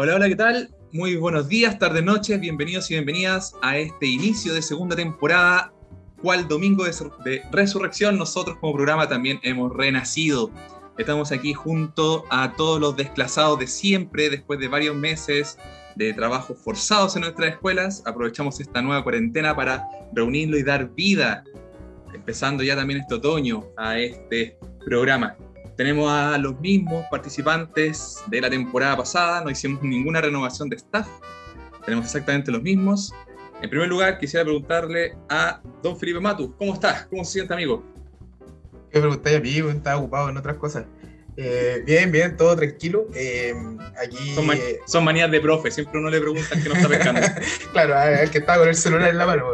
Hola, hola, ¿qué tal? Muy buenos días, tardes, noches, bienvenidos y bienvenidas a este inicio de segunda temporada, cual domingo de, resurrección nosotros como programa también hemos renacido. Estamos aquí junto a todos los desclasados de siempre, después de varios meses de trabajos forzados en nuestras escuelas. Aprovechamos esta nueva cuarentena para reunirlo y dar vida, empezando ya también este otoño, a este programa. Tenemos a los mismos participantes de la temporada pasada, no hicimos ninguna renovación de staff, tenemos exactamente los mismos. En primer lugar, quisiera preguntarle a don Felipe Matus, ¿cómo estás? ¿Cómo se siente, amigo? ¿Qué preguntáis a mí? Estaba ocupado en otras cosas. Eh, bien, bien, todo tranquilo. Eh, aquí, son, man eh, son, manías de profe, siempre uno le pregunta que no está pescando. claro, al que estaba con el celular en la mano.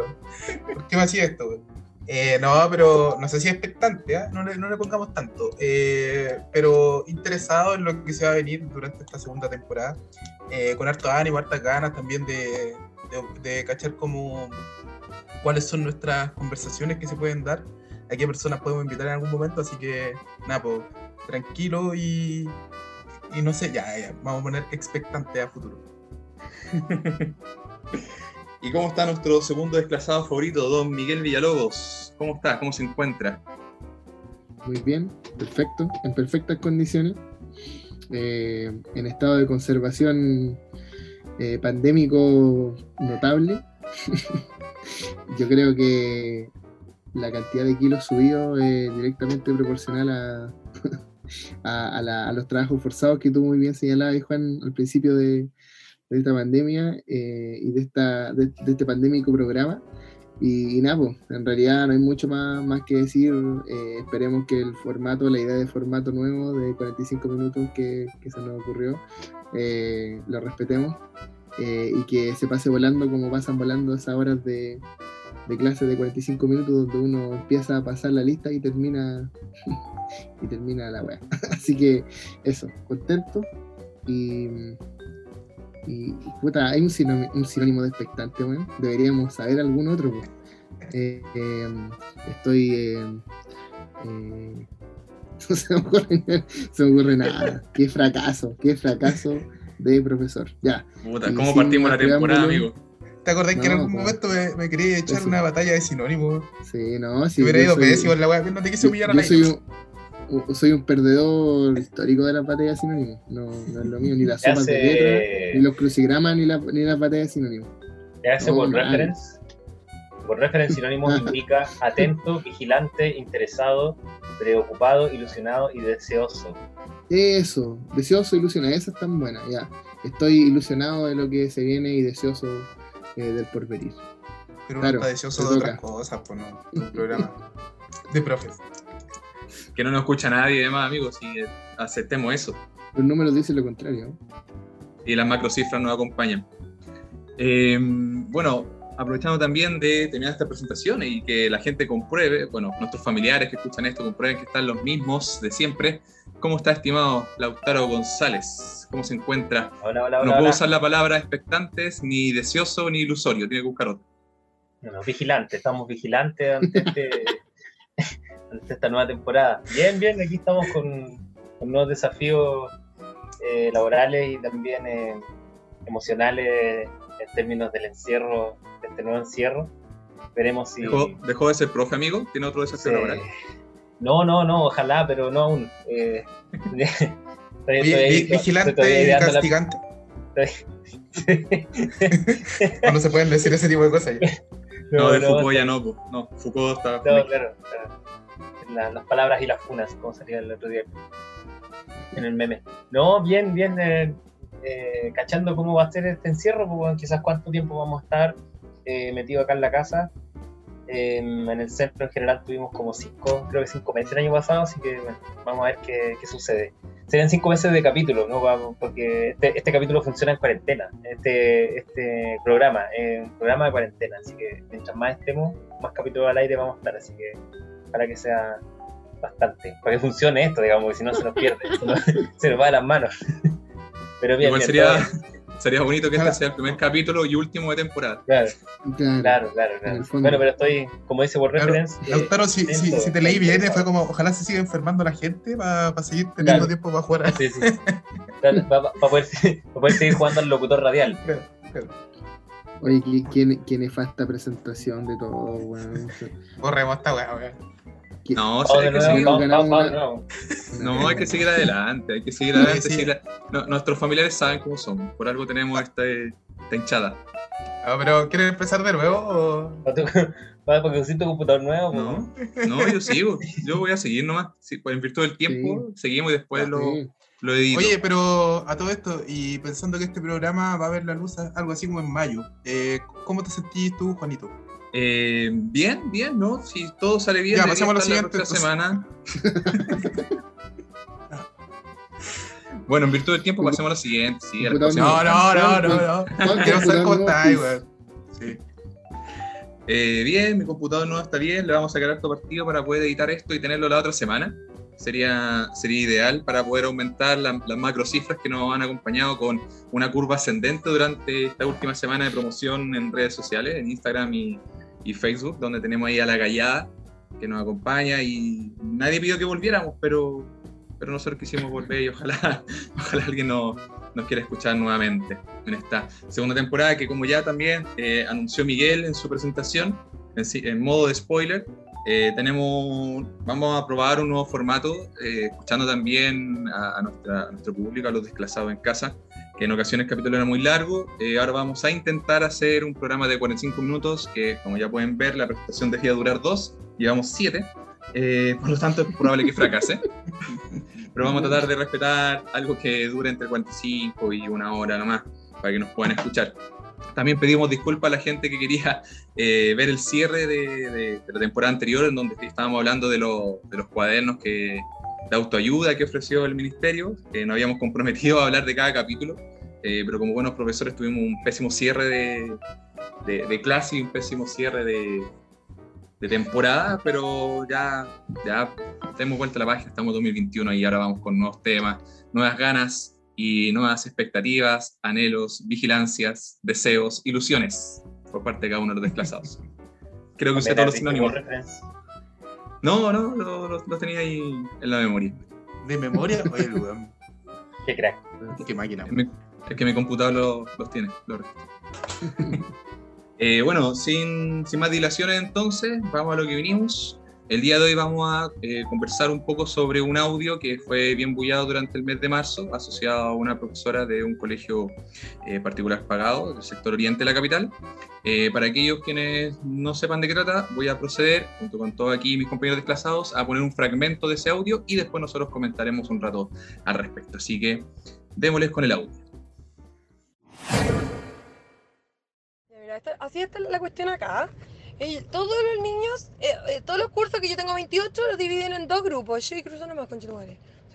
¿Por qué me hacía esto? Eh, no, pero no sé si expectante, ¿eh? no, le, no, le, pongamos tanto. Eh, pero interesado en lo que se va a venir durante esta segunda temporada. Eh, con harto ánimo, hartas ganas también de, de, de, cachar como cuáles son nuestras conversaciones que se pueden dar. A qué personas podemos invitar en algún momento. Así que, nada, pues, tranquilo y, y no sé, ya, ya, vamos a poner expectante a futuro. ¿Y cómo está nuestro segundo desplazado favorito, don Miguel Villalobos? ¿Cómo está? ¿Cómo se encuentra? Muy bien, perfecto, en perfectas condiciones, eh, en estado de conservación eh, pandémico notable. Yo creo que la cantidad de kilos subidos es directamente proporcional a, a, a, los trabajos forzados que tú muy bien señalabas, Juan, al principio de, de esta pandemia eh, y de, esta, de, de, este pandémico programa. Y, y nada, pues, en realidad no hay mucho más, más que decir. Eh, esperemos que el formato, la idea de formato nuevo de 45 minutos que, que se nos ocurrió, eh, lo respetemos y que se pase volando como pasan volando esas horas de, de clase de 45 minutos donde uno empieza a pasar la lista y termina y termina la web. Así que eso, contento y y puta, hay un sinónimo, un sinónimo de expectante, weón. Deberíamos saber algún otro, weón. Eh, eh, estoy. Eh, no se me, ocurre, se me ocurre nada. qué fracaso, qué fracaso de profesor. Ya. Puta, ¿cómo partimos la temporada, amigo? ¿Te acordás no, que en algún momento me, me, quería echar eso. una batalla de sinónimos? Sí, no, sí. hubiera ido pésimo en la weá, no te quise humillar a nadie. Soy un, soy un perdedor histórico de las batallas sinónimos. No, no es lo mío, ni las sopas hace... de letras, ni los crucigramas, ni, la, ni las batallas sinónimos. ¿Qué hace no, word reference? Word reference sinónimo indica atento, vigilante, interesado, preocupado, ilusionado y deseoso. Eso, deseoso, ilusionado, esa es tan buena, ya. Estoy ilusionado de lo que se viene y deseoso eh, del porvenir. Pero claro, uno está deseoso de otras cosas, pues no, un programa de profes que no nos escucha nadie y demás, amigos, y aceptemos eso. Los números dicen lo contrario. Y las macrocifras nos acompañan. Eh, bueno, aprovechando también de terminar esta presentación y que la gente compruebe, bueno, nuestros familiares que escuchan esto comprueben que están los mismos de siempre. ¿Cómo está, estimado Lautaro González? ¿Cómo se encuentra? Hola, hola, no puedo hola. usar la palabra expectantes, ni deseoso, ni ilusorio. Tiene que buscar otra. No, no, vigilante. Estamos vigilantes ante este esta nueva temporada. Bien, bien, aquí estamos con, con nuevos desafíos eh, laborales y también eh, emocionales en términos del encierro, de este nuevo encierro. Veremos si. ¿Dejó, dejó de ser profe, amigo? ¿Tiene otro desafío eh, laboral? No, no, no, ojalá, pero no aún. Eh, estoy, Oye, estoy, vigilante y castigante. La... no se pueden decir ese tipo de cosas. Ya. No, no, de no, Foucault ya no, no, Foucault está. No, claro, claro. La, las palabras y las funas, como salía el otro día en el meme. No, bien, bien, eh, eh, cachando cómo va a ser este encierro, pues, quizás cuánto tiempo vamos a estar eh, metidos acá en la casa. en el centro en general tuvimos como cinco, creo que cinco meses el año pasado, así que bueno, vamos a ver qué, qué, sucede. Serían cinco meses de capítulo, ¿no? porque este, este capítulo funciona en cuarentena, este, este programa, es un programa de cuarentena, así que mientras más estemos, más capítulos al aire vamos a estar, así que para que sea bastante, para que funcione esto, digamos, porque si no se nos pierde, se nos, se nos va de las manos. Pero bien, Igual bien, sería, bien. sería bonito que este sea el primer capítulo y último de temporada. Claro, claro, claro. claro. Bueno, pero estoy, como dice por claro, reference. Lautaro, eh, si, si, si, te leí bien, fue como, ojalá se siga enfermando la gente para pa seguir teniendo claro. tiempo para jugar. Sí, sí. Para poder, pa poder seguir jugando al locutor radial. Claro, claro. Oye, qué, qué, qué nefasta presentación de todo, weón. Borremos esta weá, weón. No, o sea, hay que seguir, nuevo. no, hay que seguir adelante, hay que seguir adelante. Sí, sí. seguir a- no, nuestros familiares saben cómo somos, por algo tenemos esta, esta hinchada. No, pero ¿quieres empezar de nuevo o...? ¿Para tu- porque pusiste un computador nuevo? pues, No, no, yo sigo, yo voy a seguir nomás. Sí, pues en virtud del tiempo, seguimos y después lo, Sí. lo edito. Oye, pero a todo esto, y pensando que este programa va a ver la luz algo así como en mayo, eh, ¿cómo te sentís tú, Juanito? Eh, bien, bien, ¿no? Si todo sale bien, Ya, pasemos a lo la siguiente, próxima semana. bueno, en virtud del tiempo, pasemos a lo siguiente. Sí, la. No, no, no, no, no. ¿Cuál Quiero saber cómo no? weón. Sí. Eh, bien, mi computador no está bien, le vamos a sacar harto partido para poder editar esto y tenerlo la otra semana. Sería, sería ideal para poder aumentar la- las macrocifras que nos han acompañado con una curva ascendente durante esta última semana de promoción en redes sociales, en Instagram y, y Facebook, donde tenemos ahí a la gallada que nos acompaña y nadie pidió que volviéramos, pero, pero nosotros quisimos volver y ojalá, ojalá alguien nos, nos quiera escuchar nuevamente en esta segunda temporada que como ya también eh, anunció Miguel en su presentación, en, modo de spoiler, eh, tenemos, vamos a probar un nuevo formato, eh, escuchando también a, a nuestro público, a los desclasados en casa, que en ocasiones el capítulo era muy largo. Eh, ahora vamos a intentar hacer un programa de 45 minutos, que como ya pueden ver, la presentación debía durar dos, llevamos siete, eh, por lo tanto es probable que fracase. Pero vamos a tratar de respetar algo que dure entre 45 y una hora nomás, para que nos puedan escuchar. También pedimos disculpas a la gente que quería eh, ver el cierre de, de- de la temporada anterior, en donde estábamos hablando de, lo- de los cuadernos que, de autoayuda que ofreció el ministerio, que nos habíamos comprometido a hablar de cada capítulo, eh, pero como buenos profesores tuvimos un pésimo cierre de, de- de clase y un pésimo cierre de, de temporada, pero ya, ya hemos vuelto a la página, estamos en 2021 y ahora vamos con nuevos temas, nuevas ganas y nuevas expectativas, anhelos, vigilancias, deseos, ilusiones por parte de cada uno de los desplazados. Creo que usé todos los sinónimos. No, no, lo, lo- lo tenía ahí en la memoria. ¿De memoria? Oye, weón. Qué crack. Qué máquina. Es, mi- es que mi computador lo- los tiene. lo registra. Eh, bueno, sin, sin más dilaciones entonces, vamos a lo que vinimos. El día de hoy vamos a eh, conversar un poco sobre un audio que fue bien bullado durante el mes de marzo, asociado a una profesora de un colegio eh, particular pagado del sector oriente de la capital. Eh, para aquellos quienes no sepan de qué trata, voy a proceder, junto con todos aquí mis compañeros desplazados, a poner un fragmento de ese audio y después nosotros comentaremos un rato al respecto. Así que démosles con el audio. Así está la cuestión acá. Y todos los niños, eh, eh, todos los cursos que yo tengo 28 los dividen en dos grupos. Yo y cruzo nomás con Se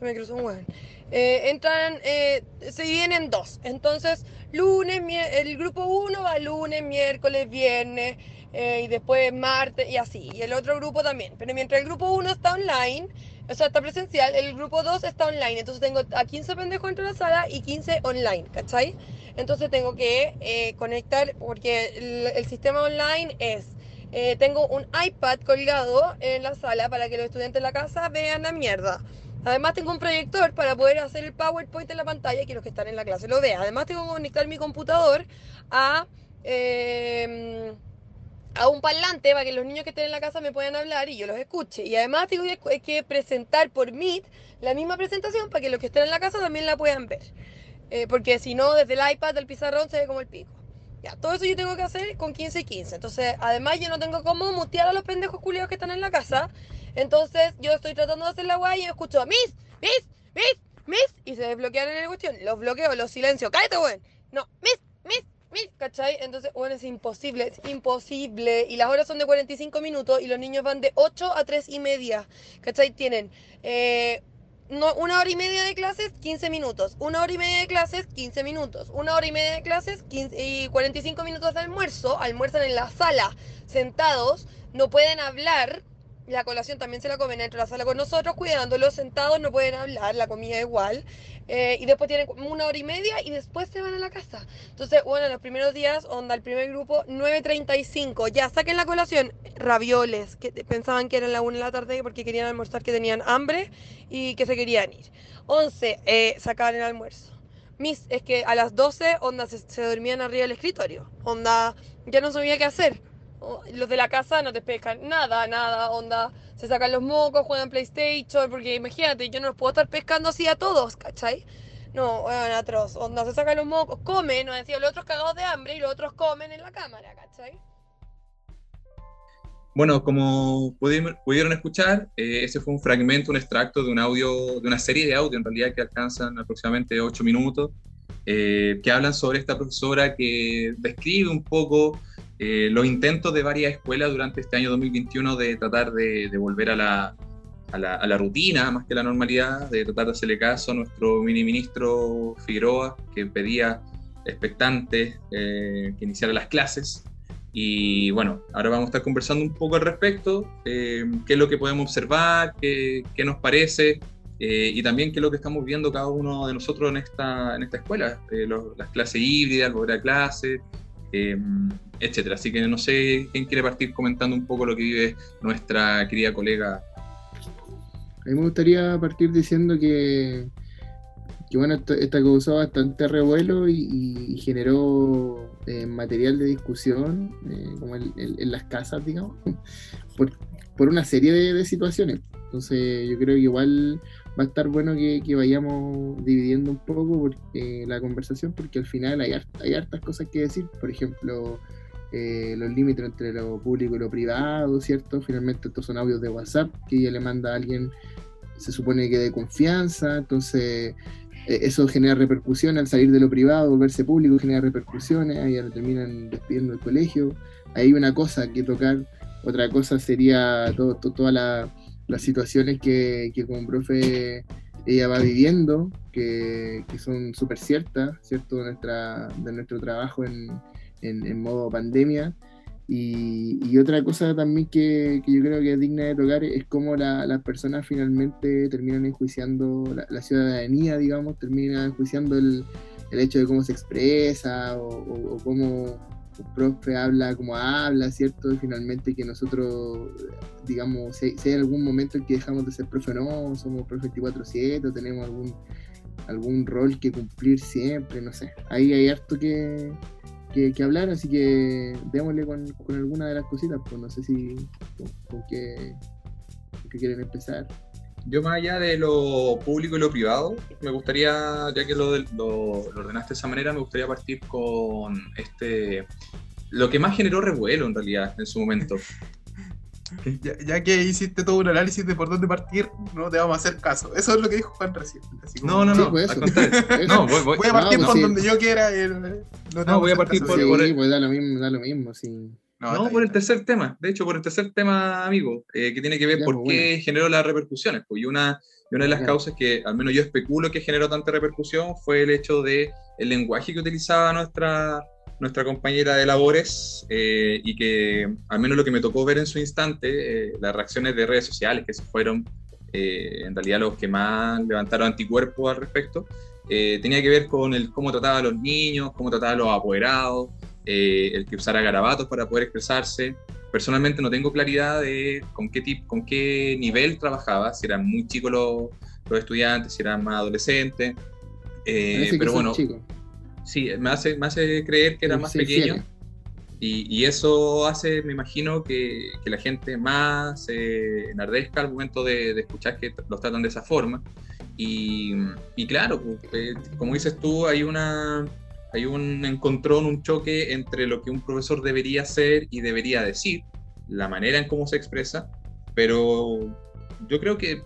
me cruzó un hueón. Eh, entran, eh, se dividen en dos. Entonces, lunes, el grupo 1 va lunes, miércoles, viernes, eh, y después martes, y así. Y el otro grupo también. Pero mientras el grupo 1 está online, o sea, está presencial, el grupo 2 está online. Entonces tengo a 15 pendejos dentro de la sala y 15 online, ¿cachai? Entonces tengo que eh, conectar, porque el, el sistema online es, eh, tengo un iPad colgado en la sala para que los estudiantes de la casa vean la mierda. Además tengo un proyector para poder hacer el PowerPoint en la pantalla y que los que están en la clase lo vean. Además tengo que conectar mi computador a, eh, a un parlante para que los niños que estén en la casa me puedan hablar y yo los escuche. Y además tengo que, presentar por Meet la misma presentación para que los que estén en la casa también la puedan ver. Eh, porque si no, desde el iPad del pizarrón se ve como el pico. Ya, todo eso yo tengo que hacer con 15 y 15. Entonces, además yo no tengo cómo mutear a los pendejos culiados que están en la casa. Entonces, yo estoy tratando de hacer la guay y escucho Miss, Miss, Miss, Miss. Y se desbloquean en la cuestión. Los bloqueo, los silencio. ¡Cállate, weón! No, Miss, Miss, Miss. ¿Cachai? Entonces, bueno, es imposible, es imposible. Y las horas son de 45 minutos y los niños van de 8 a 3 y media. ¿Cachai? Tienen eh, no, una hora y media de clases, 15 minutos. Una hora y media de clases, 15 minutos. Una hora y media de clases 15 y 45 minutos de almuerzo. Almuerzan en la sala, sentados. No pueden hablar. La colación también se la comen dentro de la sala con nosotros, cuidándolos sentados, no pueden hablar, la comida igual. Eh, y después tienen una hora y media y después se van a la casa. Entonces, bueno, los primeros días, onda, el primer grupo, 9.35. Ya, saquen la colación. Ravioles, que pensaban que eran la 1 de la tarde porque querían almorzar, que tenían hambre y que se querían ir. 11, eh, sacaban el almuerzo. Miss, es que a las 12, onda, se, se dormían arriba del escritorio. Onda, ya no sabía qué hacer. O- Los de la casa no te pescan nada, nada, onda. Se sacan los mocos, juegan PlayStation, porque imagínate, yo no los puedo estar pescando así a todos, ¿cachai? No, weón, atroz. Onda, se sacan los mocos, comen, nos decían los otros cagados de hambre y los otros comen en la cámara, ¿cachai? Bueno, como pudi- pudieron escuchar, eh, ese fue un fragmento, un extracto de un audio, de una serie de audio en realidad que alcanzan aproximadamente 8 minutos, eh, que hablan sobre esta profesora que describe un poco eh, los intentos de varias escuelas durante este año 2021 de tratar de, de volver a la, a, la, a la rutina, más que la normalidad, de tratar de hacerle caso a nuestro mini ministro Figueroa, que pedía expectante eh, que iniciara las clases. Y bueno, ahora vamos a estar conversando un poco al respecto, eh, qué es lo que podemos observar, qué, qué nos parece eh, y también qué es lo que estamos viendo cada uno de nosotros en esta, en esta escuela, eh, las clases híbridas, volver a clase, eh, etcétera. Así que no sé quién quiere partir comentando un poco lo que vive nuestra querida colega. A mí me gustaría partir diciendo que, que bueno, esto, esta causó bastante revuelo y, generó eh, material de discusión, eh, en, las casas, digamos, por, una serie de situaciones. Entonces yo creo que igual va a estar bueno que, que vayamos dividiendo un poco porque, la conversación, porque al final hay, hart- hay hartas cosas que decir. Por ejemplo, eh, los límites entre lo público y lo privado, ¿cierto? Finalmente estos son audios de WhatsApp que ella le manda a alguien, se supone que de confianza, entonces eh, eso genera repercusiones al salir de lo privado, volverse público, genera repercusiones, ahí ya lo terminan despidiendo del colegio. Hay una cosa que tocar, otra cosa sería todo, to- todas la- las situaciones que, que como profe ella va viviendo, que, que son súper ciertas, ¿cierto? De, nuestra, de nuestro trabajo en, en, modo pandemia. Y, otra cosa también que, que yo creo que es digna de tocar es cómo la- las personas finalmente terminan enjuiciando la, ciudadanía, digamos, termina enjuiciando el, el hecho de cómo se expresa o, o- cómo profe habla como habla, ¿cierto? Finalmente que nosotros, digamos, si si hay algún momento en que dejamos de ser profe no, somos profe 24-7, o tenemos algún, algún rol que cumplir siempre, no sé. Ahí hay harto que, que, que hablar, así que démosle con, con alguna de las cositas, pues no sé si con, con con qué quieren empezar. Yo más allá de lo público y lo privado, me gustaría, ya que lo, lo, lo ordenaste de esa manera, me gustaría partir con este lo que más generó revuelo en realidad en su momento. Ya, ya que hiciste todo un análisis de por dónde partir, no te vamos a hacer caso. Eso es lo que dijo Juan recién. Así como, No, no, Sí, no, pues al contrario. Eso. No, voy, voy- Voy a partir No, por sí. donde yo quiera. eh, no voy a partir caso. por- Sí, por el- pues da lo mismo, da lo mismo, sí. No, No, por el tercer tema, de hecho, por el tercer tema, amigo, eh, que tiene que ver Ya, por pues, qué generó las repercusiones. Pues, y una, y una de las Ya. causas que al menos yo especulo que generó tanta repercusión fue el hecho de el lenguaje que utilizaba nuestra, nuestra compañera de labores eh, y que al menos lo que me tocó ver en su instante, eh, las reacciones de redes sociales que se fueron eh, en realidad los que más levantaron anticuerpos al respecto, eh, tenía que ver con el cómo trataba a los niños, cómo trataba a los apoderados, eh, el que usara garabatos para poder expresarse. Personalmente no tengo claridad de con qué, tip, con qué nivel trabajaba, si eran muy chicos los, los estudiantes, si eran más adolescentes. Eh, pero bueno, sí, me hace, me hace creer que eran más pequeños. Y, y eso hace, me imagino, que, que la gente más se enardezca al momento de, de escuchar que los tratan de esa forma. Y, y claro, pues, eh, como dices tú, hay, una, hay un encontrón, un choque entre lo que un profesor debería hacer y debería decir, la manera en cómo se expresa, pero yo creo que,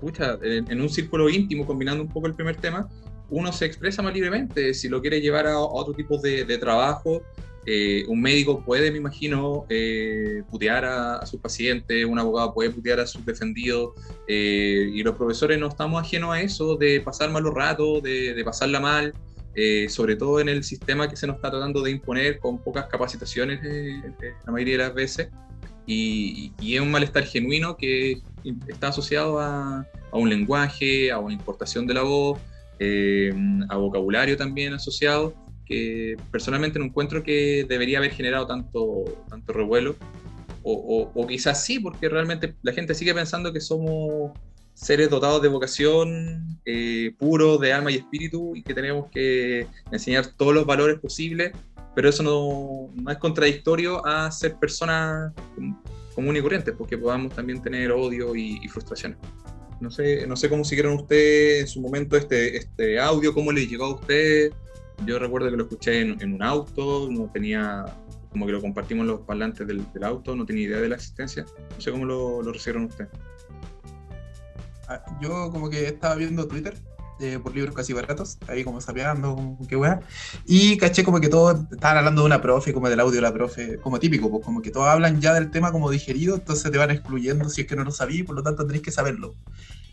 pucha, en, un círculo íntimo, combinando un poco el primer tema, uno se expresa más libremente. Si lo quiere llevar a, a otro tipo de, de trabajo, eh, un médico puede, me imagino, eh, putear a, a sus pacientes, un abogado puede putear a sus defendidos, eh, y los profesores no estamos ajenos a eso, de pasar malos ratos, de, de pasarla mal, eh, sobre todo en el sistema que se nos está tratando de imponer con pocas capacitaciones eh, eh, la mayoría de las veces. Y, y es un malestar genuino que está asociado a, a un lenguaje, a una importación de la voz, eh, a vocabulario también asociado, que personalmente no encuentro que debería haber generado tanto, tanto revuelo. O, o- o quizás sí, porque realmente la gente sigue pensando que somos seres dotados de vocación, eh, puros de alma y espíritu, y que tenemos que enseñar todos los valores posibles, pero eso no, no es contradictorio a ser personas com- comunes y corrientes, porque podamos también tener odio y, y frustraciones. No sé, no sé cómo siguieron ustedes en su momento este, este audio, cómo les llegó a ustedes. Yo recuerdo que lo escuché en, en un auto, no tenía, como que lo compartimos los parlantes del, del auto, no tenía idea de la existencia. No sé cómo lo, lo recibieron ustedes. Ah, Yo como que estaba viendo Twitter eh, por libros casi baratos, ahí como sapeando, qué weá, y caché como que todos estaban hablando de una profe, como del audio de la profe, como típico, pues como que todos hablan ya del tema como digerido, entonces te van excluyendo si es que no lo sabí, por lo tanto tenés que saberlo.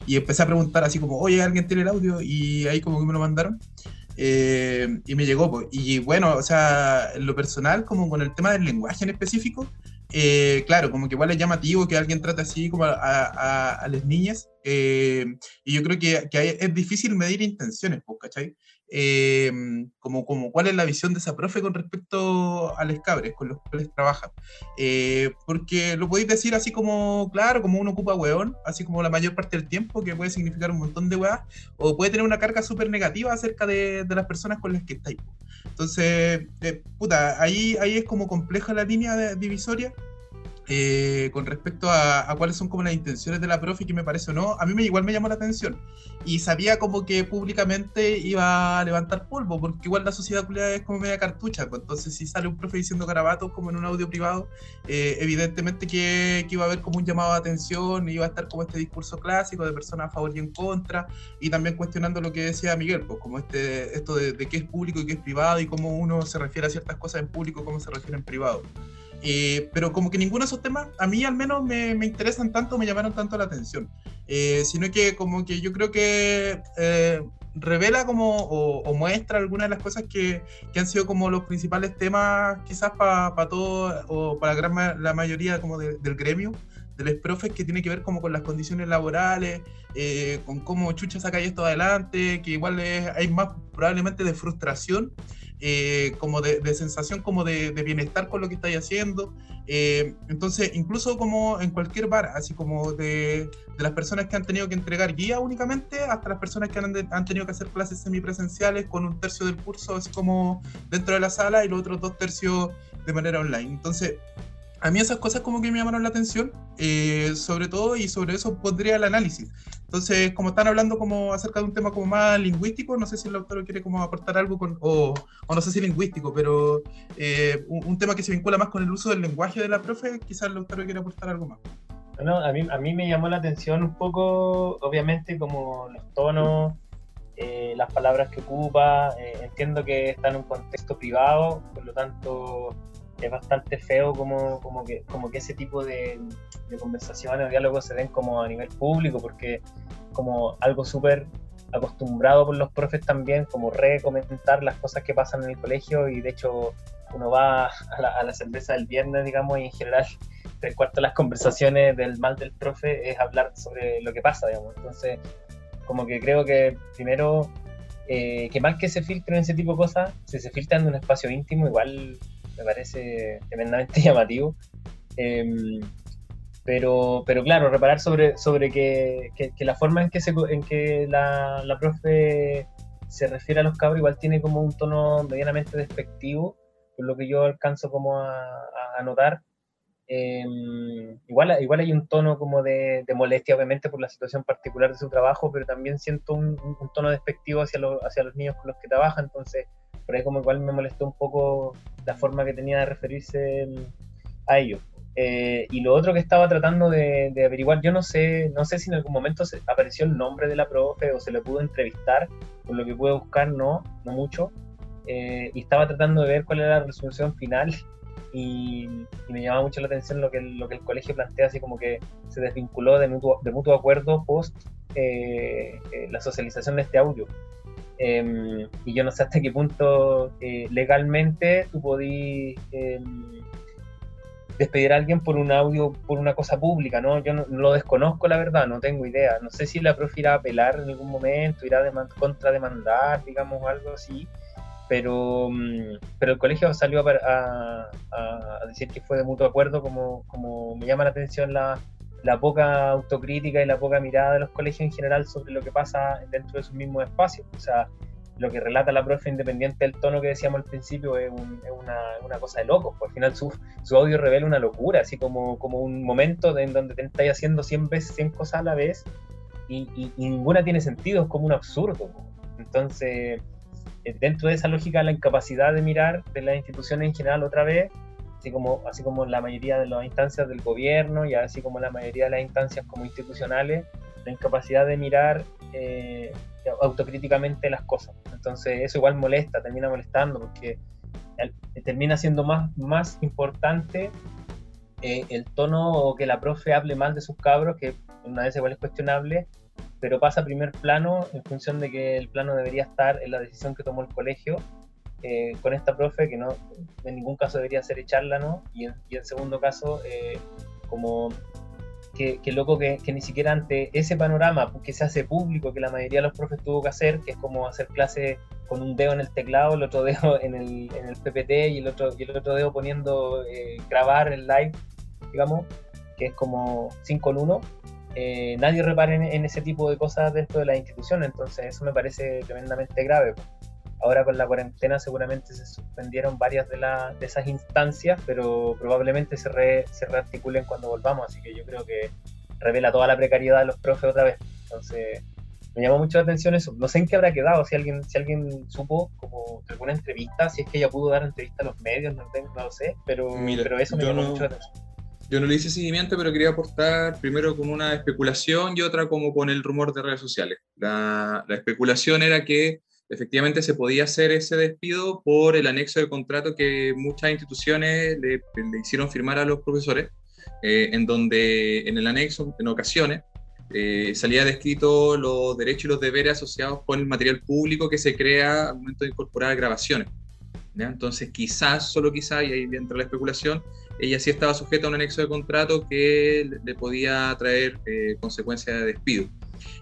Y empecé a preguntar así como, oye, ¿alguien tiene el audio? Y ahí como que me lo mandaron. eh, y me llegó, pues. Y bueno, o sea, en lo personal, como con el tema del lenguaje en específico, eh, claro, como que igual es llamativo que alguien trate así como a, las niñas. eh, y yo creo que, hay- es difícil medir intenciones, pues, ¿cachai? Eh, como, como cuál es la visión de esa profe con respecto a los cabres con los cuales trabaja. Eh, porque lo podéis decir así como, claro, como uno ocupa weón, así como la mayor parte del tiempo, que puede significar un montón de weas, o puede tener una carga súper negativa acerca de, de las personas con las que estáis. Entonces, eh, puta, ahí, ahí es como compleja la línea de- divisoria eh, con respecto a, a cuáles son como las intenciones de la profe, que me parece o no, a mí me, igual me llamó la atención. Y sabía como que públicamente iba a levantar polvo, porque igual la sociedad es como media cartucha. pues, entonces, si sale un profe diciendo garabatos como en un audio privado, eh, evidentemente que, que iba a haber como un llamado de atención, iba a estar como este discurso clásico de personas a favor y en contra, y también cuestionando lo que decía Miguel, pues como este, esto de, de qué es público y qué es privado, y cómo uno se refiere a ciertas cosas en público, cómo se refiere en privado. Eh, pero como que ninguno de esos temas, a mí al menos me, me interesan tanto, me llamaron tanto la atención. Eh, sino que como que yo creo que eh, revela como o, o muestra algunas de las cosas que, que han sido como los principales temas quizás para todo o para gran la mayoría como de- del gremio de los profes que tiene que ver como con las condiciones laborales, eh, con cómo chucha saca esto adelante, que igual es- hay más probablemente de frustración eh, como de, de sensación como de, de bienestar con lo que estáis haciendo. Eh, entonces, incluso como en cualquier bar, así como de, de las personas que han tenido que entregar guía únicamente, hasta las personas que han, han tenido que hacer clases semipresenciales con un tercio del curso así como dentro de la sala y los otros dos tercios de manera online. Entonces, a mí esas cosas como que me llamaron la atención, eh, sobre todo, y sobre eso pondría el análisis. Entonces, como están hablando como acerca de un tema como más lingüístico, no sé si el autor quiere como aportar algo con, o, no sé si lingüístico, pero eh, un, tema que se vincula más con el uso del lenguaje de la profe, quizás el autor quiere aportar algo más. No, a mí, a mí me llamó la atención un poco, obviamente, como los tonos, eh, las palabras que ocupa. eh, entiendo que está en un contexto privado, por lo tanto es bastante feo como, como, que, como que ese tipo de, conversaciones o diálogos se den como a nivel público, porque como algo súper acostumbrado por los profes también, como recomentar las cosas que pasan en el colegio y de hecho uno va a la, cerveza del viernes, digamos, y en general tres cuartos de las conversaciones del mal del profe es hablar sobre lo que pasa, digamos. Entonces, como que creo que primero, eh, que mal que se filtren ese tipo de cosas, si se filtran de un espacio íntimo, igual me parece tremendamente llamativo. Em, pero, pero claro, reparar sobre, sobre que, que- que la forma en que, se, en que la, la profe se refiere a los cabros igual tiene como un tono medianamente despectivo, por lo que yo alcanzo como a, a- notar. Em, igual, igual hay un tono como de, de molestia, obviamente, por la situación particular de su trabajo, pero también siento un- un tono despectivo hacia, lo- hacia los niños con los que trabaja, entonces por ahí como igual me molestó un poco la forma que tenía de referirse a ellos. Eh, y lo otro que estaba tratando de, de averiguar, yo no sé, no sé si en algún momento se apareció el nombre de la profe o se le pudo entrevistar, por lo que pude buscar, no, no mucho. Eh, y estaba tratando de ver cuál era la resolución final y, y me llamaba mucho la atención lo que, el- lo que el colegio plantea, así como que se desvinculó de mutuo, de mutuo acuerdo post eh, eh, la socialización de este audio. Em, y yo no sé hasta qué punto eh, legalmente tú podís em, despedir a alguien por un audio, por una cosa pública, ¿no? Yo no, lo desconozco, la verdad, no tengo idea. No sé si la profe irá a apelar en algún momento, irá a deman- contrademandar, digamos, algo así. Pero, mm, pero el colegio salió a- a- a decir que fue de mutuo acuerdo, como, como me llama la atención la, la poca autocrítica y la poca mirada de los colegios en general sobre lo que pasa dentro de sus mismos espacios. O sea, lo que relata la profe, independiente del tono que decíamos al principio, es, una, cosa de locos. Pues al final su, su, audio revela una locura, así como, como un momento en donde te estáis haciendo 100 veces 100 cosas a la vez y, y, ninguna tiene sentido, es como un absurdo. Entonces, eh, dentro de esa lógica, la incapacidad de mirar de las instituciones en general otra vez, así como, así como la mayoría de las instancias del gobierno y así como la mayoría de las instancias como institucionales, la incapacidad de mirar eh, autocríticamente las cosas. Entonces eso igual molesta, termina molestando porque termina siendo más, más importante eh, el tono o que la profe hable mal de sus cabros, que una vez igual es cuestionable, pero pasa a primer plano en función de que el plano debería estar en la decisión que tomó el colegio eh, con esta profe, que no en ningún caso debería ser echarla, ¿no? Y en, y en segundo caso, eh, como que, loco que, ni siquiera ante ese panorama que se hace público, que la mayoría de los profes tuvo que hacer, que es como hacer clase con un dedo en el teclado, el otro dedo en el, en el PPT y el otro, y el otro dedo poniendo eh, grabar el live, digamos, que es como 5 en 1 eh, nadie repara en, ese tipo de cosas dentro de la institución, entonces eso me parece tremendamente grave. Ahora con la cuarentena seguramente se suspendieron varias de, de esas instancias, pero probablemente se, se rearticulen cuando volvamos, así que yo creo que revela toda la precariedad de los profes otra vez. Entonces me llamó mucho la atención eso. No sé en qué habrá quedado, si alguien, si alguien supo como alguna entrevista, si es que ella pudo dar entrevista a los medios, no, lo sé, pero, pero eso me llamó mucho la atención. Yo no le hice seguimiento, pero quería aportar primero con una especulación y otra como con el rumor de redes sociales. La, especulación era que efectivamente se podía hacer ese despido por el anexo de contrato que muchas instituciones le, hicieron firmar a los profesores, eh, en donde en el anexo, en ocasiones, eh, salía descrito los derechos y los deberes asociados con el material público que se crea al momento de incorporar grabaciones. Entonces, quizás, solo quizás, y ahí entra la especulación, ella sí estaba sujeta a un anexo de contrato que le podía traer eh, consecuencias de despido.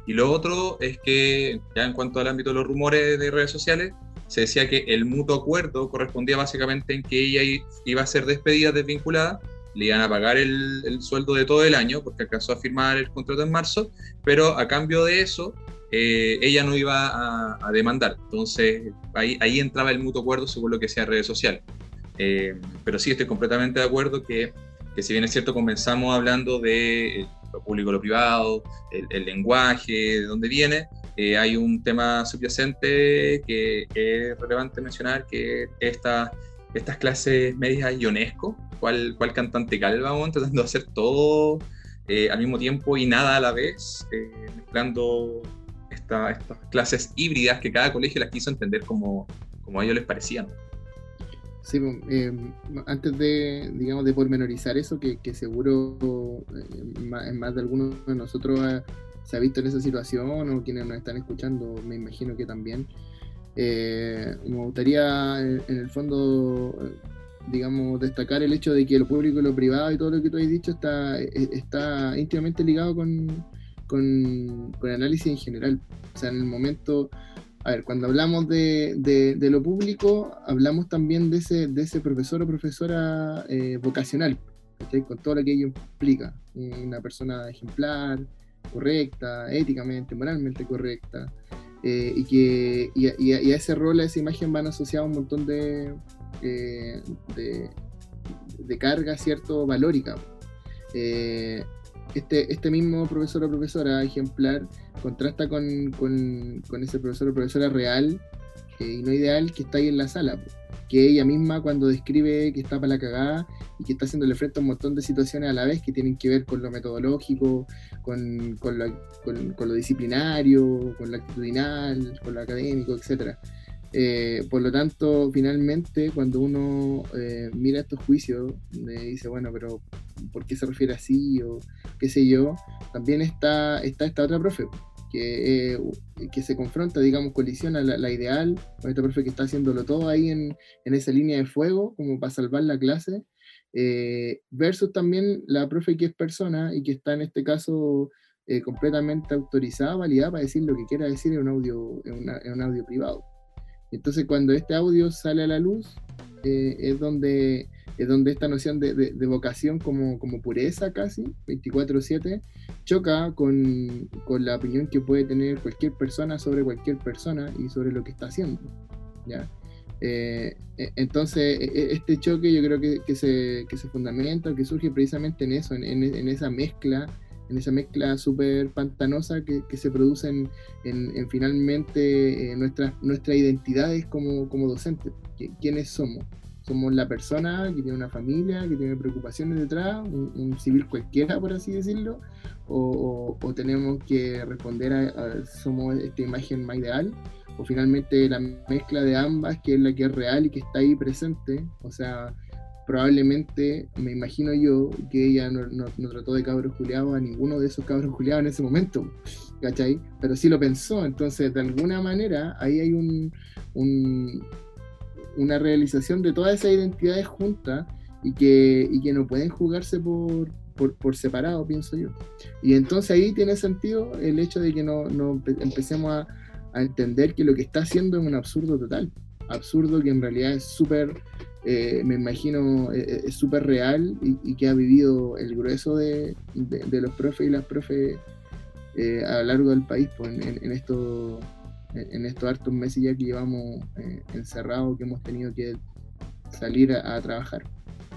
Y lo otro es que, ya en cuanto al ámbito de los rumores de redes sociales, se decía que el mutuo acuerdo correspondía básicamente en que ella iba a ser despedida, desvinculada, le iban a pagar el, sueldo de todo el año, porque alcanzó a firmar el contrato en marzo, pero a cambio de eso, eh, ella no iba a, demandar. Entonces, ahí, ahí entraba el mutuo acuerdo según lo que sea redes sociales. Eh, pero sí, estoy completamente de acuerdo que, que, si bien es cierto, comenzamos hablando de eh, lo público, lo privado, el, lenguaje, de dónde viene, eh, hay un tema subyacente que es relevante mencionar, que esta, estas clases medias ionesco, cual, cual cantante calva, tratando de hacer todo al mismo tiempo y nada a la vez, mezclando esta, estas clases híbridas que cada colegio las quiso entender como, como a ellos les parecían. Sí, eh, antes de, digamos, de pormenorizar eso, que, seguro eh, más, de alguno de nosotros se ha visto en esa situación o quienes nos están escuchando, me imagino que también, eh, me gustaría en, el fondo, digamos, destacar el hecho de que lo público y lo privado y todo lo que tú has dicho está, está íntimamente ligado con, con, con análisis en general. O sea, en el momento cuando hablamos de, de, lo público, hablamos también de ese, de ese profesor o profesora eh, vocacional, con todo lo que ello implica. Una persona ejemplar, correcta, éticamente, moralmente correcta, eh, y que y, a ese rol, a esa imagen van asociados un montón de, eh, de, carga, ¿cierto?, valórica. Este, este mismo profesor o profesora ejemplar contrasta con, con, con ese profesor o profesora real eh, y no ideal que está ahí en la sala. Que ella misma cuando describe que está para la cagada y que está haciéndole frente a un montón de situaciones a la vez que tienen que ver con lo metodológico, con, con, lo, lo disciplinario, con lo actitudinal, con lo académico, etc. Eh, por lo tanto, finalmente, cuando uno eh, mira estos juicios, dice, bueno, pero ¿por qué se refiere así? O qué sé yo, también está, está esta otra profe, que, eh, que se confronta, digamos, colisiona la, ideal, con esta profe que está haciéndolo todo ahí en, en esa línea de fuego, como para salvar la clase, eh, versus también la profe que es persona y que está en este caso completamente autorizada, validada para decir lo que quiera decir en un audio, en un audio privado. Entonces cuando este audio sale a la luz, es donde es donde esta noción de, de- de vocación como, como pureza casi, 24/7, choca con, con la opinión que puede tener cualquier persona sobre cualquier persona y sobre lo que está haciendo. ¿ya? Eh, e- entonces, e- e- este choque yo creo que, que se, que se fundamenta, que surge precisamente en eso, en, en- en esa mezcla, en esa mezcla súper pantanosa que, se produce en, en- en finalmente eh, nuestras nuestras identidades como, como docentes. Qui- ¿Quiénes somos? Somos la persona que tiene una familia, que tiene preocupaciones detrás, un, civil cualquiera, por así decirlo, o tenemos que responder a, a- somos esta imagen más ideal, o finalmente la mezcla de ambas, que es la que es real y que está ahí presente, o sea, probablemente, me imagino yo, que ella no, no- trató de cabros juliados a ninguno de esos cabros juliados en ese momento, ¿cachai? Pero sí lo pensó, entonces de alguna manera ahí hay un, un- una realización de todas esas identidades juntas y que, y que no pueden jugarse por, por, por separado, pienso yo. Y entonces ahí tiene sentido el hecho de que no, no empe- empecemos a, a entender que lo que está haciendo es un absurdo total. Absurdo que en realidad es súper, eh, me imagino, eh, es súper real y, y que ha vivido el grueso de, de- de los profes y las profes eh, a lo largo del país, pues, en, en- en, en estos hartos meses ya que llevamos eh, encerrados, que hemos tenido que salir a, a trabajar.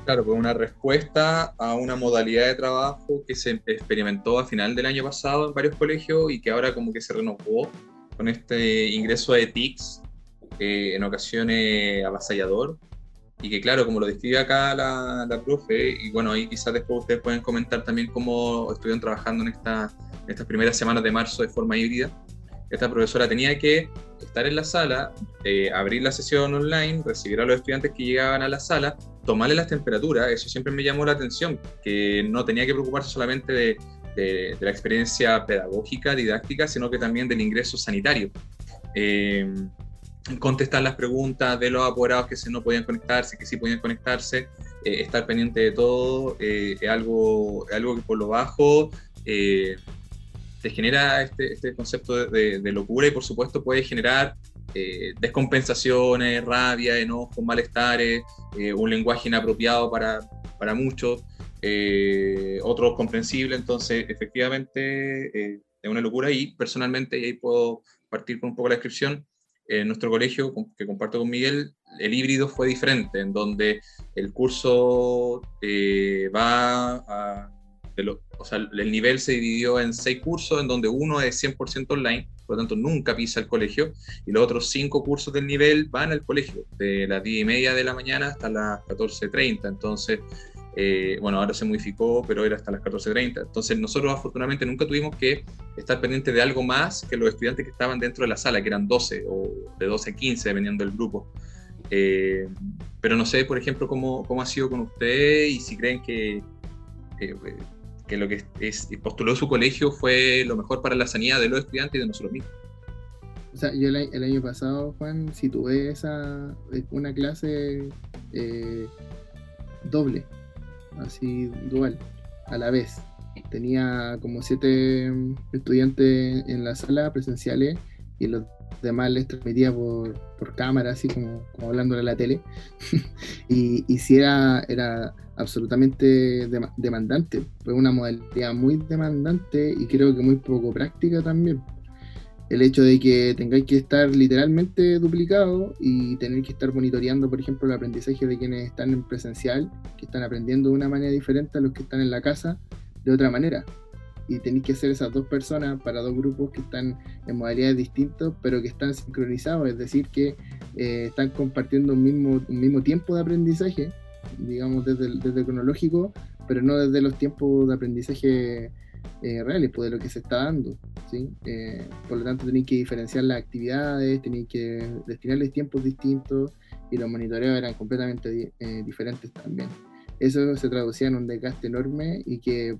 Claro, pues una respuesta a una modalidad de trabajo que se experimentó a final del año pasado en varios colegios y que ahora como que se renovó con este ingreso de TICS, eh, en ocasiones avasallador, y que claro, como lo describe acá la, la profe, y bueno, ahí quizás después ustedes pueden comentar también cómo estuvieron trabajando en, esta, en estas primeras semanas de marzo de forma híbrida. Esta profesora tenía que estar en la sala, eh, abrir la sesión online, recibir a los estudiantes que llegaban a la sala, tomarle las temperaturas, eso siempre me llamó la atención, que no tenía que preocuparse solamente de, de- de la experiencia pedagógica, didáctica, sino que también del ingreso sanitario. Eh, contestar las preguntas de los apoderados que se no podían conectarse, que sí podían conectarse, eh, estar pendiente de todo, eh, es algo, algo que por lo bajo eh, te genera este, este concepto de, locura y por supuesto puede generar descompensaciones, rabia, enojos, malestares, un lenguaje inapropiado para, para muchos, otros comprensible, entonces efectivamente es una locura y personalmente, y ahí puedo partir con un poco la descripción, en nuestro colegio que comparto con Miguel, el híbrido fue diferente, en donde el curso eh, va de lo- o sea, el nivel se dividió en seis cursos, en donde uno es 100% online, por lo tanto nunca pisa el colegio, y los otros cinco cursos del nivel van al colegio, de las 10 y media de la mañana hasta las 14.30. Entonces, eh, bueno, ahora se modificó, pero era hasta las 14.30. Entonces, nosotros afortunadamente nunca tuvimos que estar pendientes de algo más que los estudiantes que estaban dentro de la sala, que eran 12 o de 12 a 15, dependiendo del grupo. Eh, pero no sé, por ejemplo, cómo, cómo ha sido con usted y si creen que, que, lo que es, postuló su colegio fue lo mejor para la sanidad de los estudiantes y de nosotros mismos. O sea, yo el, el año pasado, Juan, si tuve esa, una clase eh, doble, así dual, a la vez. Tenía como siete estudiantes en la sala presenciales y los demás les transmitía por, por cámara, así como, hablándole a la tele. y, y sí era, era absolutamente dema- demandante, fue una modalidad muy demandante y creo que muy poco práctica también el hecho de que tengáis que estar literalmente duplicado y tener que estar monitoreando, por ejemplo, el aprendizaje de quienes están en presencial, que están aprendiendo de una manera diferente a los que están en la casa de otra manera. Y tenéis que hacer esas dos personas para dos grupos que están en modalidades distintas, pero que están sincronizados, es decir, que eh, están compartiendo un mismo, mismo tiempo de aprendizaje, digamos desde el, desde el cronológico, pero no desde los tiempos de aprendizaje eh, reales, pues de lo que se está dando. ¿sí? Eh, por lo tanto, tenéis que diferenciar las actividades, tenéis que destinarles tiempos distintos y los monitoreos eran completamente eh, diferentes también. Eso se traducía en un desgaste enorme y que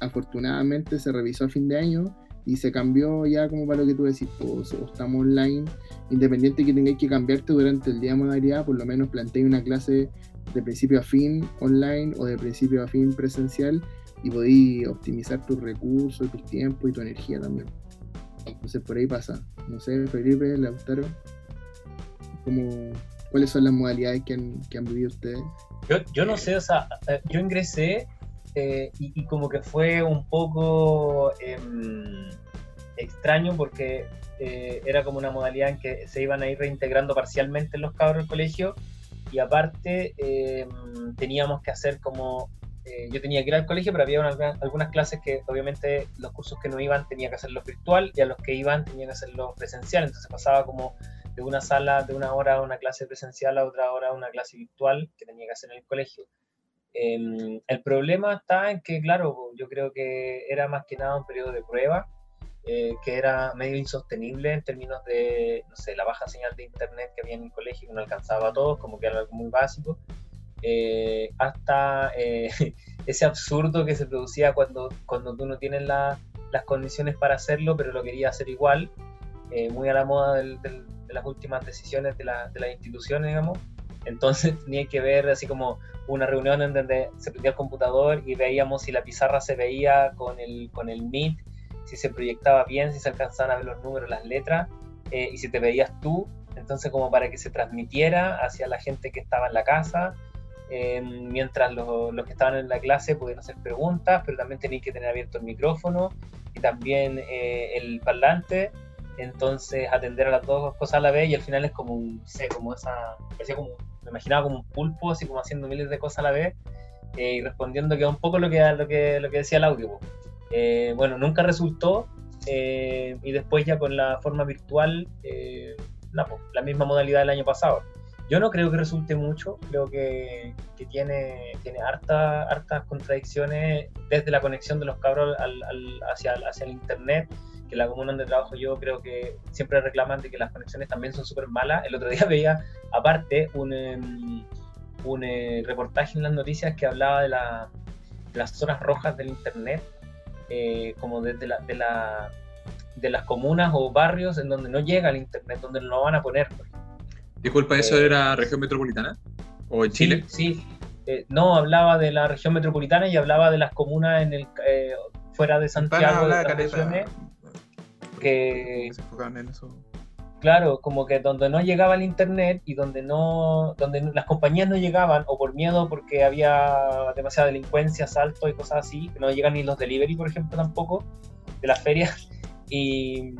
afortunadamente se revisó a fin de año y se cambió ya como para lo que tú decís, pues, o estamos online, independiente que tengáis que cambiarte durante el día de modalidad, por lo menos planteé una clase de principio a fin online o de principio a fin presencial y podéis optimizar tus recursos, tus tiempos y tu energía también. Entonces por ahí pasa. No sé, Felipe, Lautaro, ¿cómo, ¿cuáles son las modalidades que han, vivido ustedes? Yo, yo no sé, o sea, eh, yo ingresé eh, y, y como que fue un poco em, extraño porque eh, era como una modalidad en que se iban a ir reintegrando parcialmente los cabros del colegio y aparte em, teníamos que hacer como eh, yo tenía que ir al colegio, pero había una- algunas clases que obviamente los cursos que no iban tenía que hacerlos virtual y a los que iban tenía que hacerlos presencial. Entonces pasaba como de una sala de una hora a una clase presencial a otra hora a una clase virtual que tenía que hacer en el colegio. Em, el problema está en que, claro, yo creo que era más que nada un periodo de prueba, eh, que era medio insostenible en términos de, la baja señal de internet que había en el colegio, que no alcanzaba a todos, como que era algo muy básico eh, hasta eh, ese absurdo que se producía cuando, cuando tú no tienes la- las condiciones para hacerlo, pero lo querías hacer igual, eh, muy a la moda de las últimas decisiones de, la- de las instituciones, digamos. Entonces tenía que ver así como una reunión en donde se prendía el computador y veíamos si la pizarra se veía con el, con el Meet, si se proyectaba bien, si se alcanzaban a ver los números, las letras, eh, y si te veías tú, entonces como para que se transmitiera hacia la gente que estaba en la casa, eh, mientras los, los que estaban en la clase podían hacer preguntas, pero también tenían que tener abierto el micrófono y también eh, el parlante, entonces atender a las dos cosas a la vez y al final es como un, no sé, como esa, parecía como, me imaginaba como un pulpo, así como haciendo miles de cosas a la vez eh, y respondiendo que un poco lo que, lo que, lo que decía el audio. Eh, bueno, nunca resultó eh, y después ya con la forma virtual, eh, la, la misma modalidad del año pasado. Yo no creo que resulte mucho, creo que, tiene, tiene harta- hartas contradicciones desde la conexión de los cabros al- hacia, hacia el Internet, que la comuna donde trabajo yo creo que siempre reclaman de que las conexiones también son súper malas. El otro día veía, aparte, un, em, un eh, reportaje en las noticias que hablaba de, la- las zonas rojas del Internet, eh, como desde la, de, la, de las comunas o barrios en donde no llega el Internet, donde no lo van a poner. por ejemplo. Disculpa, ¿eso Eh, era región metropolitana? ¿O en Chile? Sí. Eh, no, hablaba de la región metropolitana y hablaba de las comunas en el, eh, fuera de Santiago, de caleta, que, se enfocaban en eso. claro, como que donde no llegaba el internet y donde no, donde las compañías no llegaban, o por miedo porque había demasiada delincuencia, asalto y cosas así, que no llegan ni los delivery, por ejemplo, tampoco, de las ferias, y,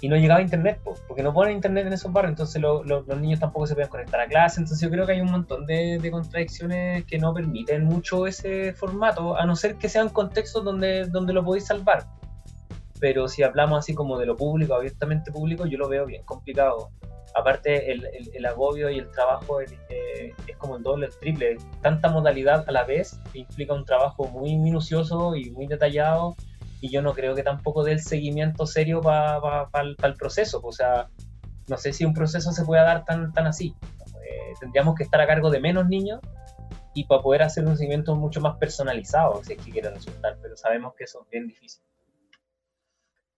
y no llegaba internet, po, porque no ponen internet en esos barrios, entonces lo- lo- los niños tampoco se pueden conectar a clase, entonces yo creo que hay un montón de, contradicciones que no permiten mucho ese formato, a no ser que sean contextos donde, donde lo podéis salvar. Pero si hablamos así como de lo público, abiertamente público, yo lo veo bien complicado. Aparte, el, el- agobio y el trabajo eh, es como el doble, el triple. Tanta modalidad a la vez implica un trabajo muy minucioso y muy detallado y yo no creo que tampoco dé el seguimiento serio para el proceso. O sea, no sé si un proceso se pueda dar tan, tan así. Eh, tendríamos que estar a cargo de menos niños y para poder hacer un seguimiento mucho más personalizado, si es que quieren resultar, pero sabemos que eso es bien difícil.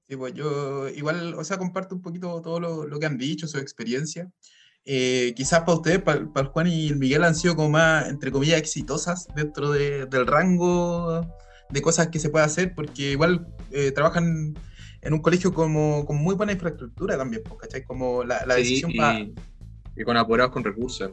Sí, pues yo igual, o sea, comparto un poquito todo lo, lo que han dicho, su experiencia. Eh, quizás para ustedes, para, para Juan y el Miguel, han sido como más, entre comillas, exitosas dentro de- del rango de cosas que se puede hacer, porque igual eh, trabajan en un colegio como, con muy buena infraestructura también, pues, ¿cachai? Como la, la Sí, decisión y, para... y con apurados con recursos.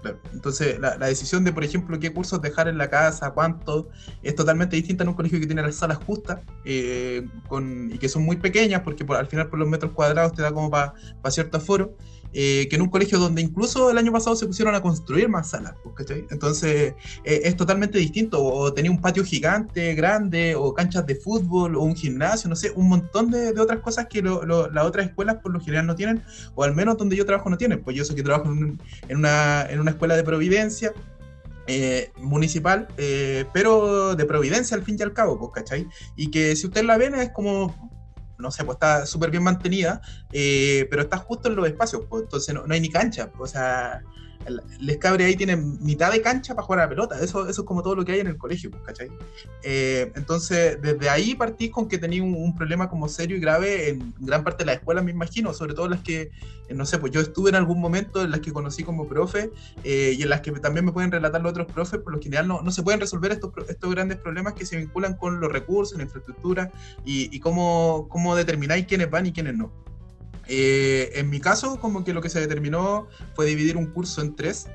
Claro. Entonces, la, la decisión de, por ejemplo, qué cursos dejar en la casa, cuánto, es totalmente distinta en un colegio que tiene las salas justas eh, con, y que son muy pequeñas, porque por- al final por los metros cuadrados te da como para cierto aforo, eh, que en un colegio donde incluso el año pasado se pusieron a construir más salas, pues, ¿cachai? Entonces, eh, es totalmente distinto. O tenía un patio gigante, grande, o canchas de fútbol, o un gimnasio, no sé, un montón de, de otras cosas que lo- lo- las otras escuelas por lo general no tienen, o al menos donde yo trabajo no tienen. Pues yo sé que trabajo en en una, en una escuela de Providencia eh, municipal, eh, pero de Providencia al fin y al cabo, pues, ¿cachai? Y que si ustedes la ven es como, no sé, pues está súper bien mantenida, eh, pero está justo en los espacios, pues, entonces no, no hay ni cancha, pues, o sea, Les Cabre ahí tienen mitad de cancha para jugar a la pelota, eso, eso es como todo lo que hay en el colegio, pues, ¿cachai? Eh, entonces, desde ahí partís con que tenía un, un problema como serio y grave en gran parte de las escuelas, me imagino, sobre todo las que, eh, no sé, pues yo estuve en algún momento en las que conocí como profe eh, y en las que también me pueden relatar los otros profes, por lo general no, no se pueden resolver estos, estos grandes problemas que se vinculan con los recursos, la infraestructura y, y cómo, cómo determináis quiénes van y quiénes no. Eh, en mi caso, como que lo que se determinó fue dividir un curso en tres.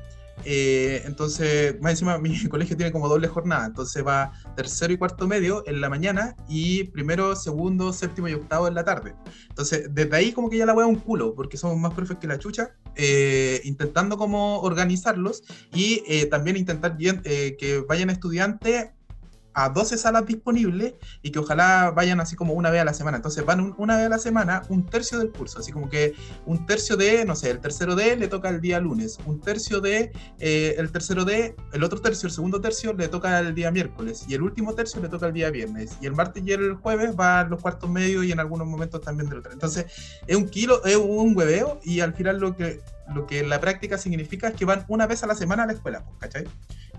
Eh, entonces, más encima, mi colegio tiene como doble jornada. Entonces va tercero y cuarto medio en la mañana y primero, segundo, séptimo y octavo en la tarde. Entonces, desde ahí como que ya la voy a un culo, porque somos más profes que la chucha, eh, intentando como organizarlos y eh, también intentar bien, eh, que vayan estudiantes a 12 salas disponibles y que ojalá vayan así como una vez a la semana. Entonces van un- una vez a la semana un tercio del curso, así como que un tercio de, no sé, el tercero de le toca el día lunes, un tercio de, eh, el tercero de, el otro tercio, el segundo tercio le toca el día miércoles y el último tercio le toca el día viernes y el martes y el jueves van los cuartos medios y en algunos momentos también del otro. Entonces es un kilo, es un hueveo y al final lo que, lo que en la práctica significa es que van una vez a la semana a la escuela, ¿cachai?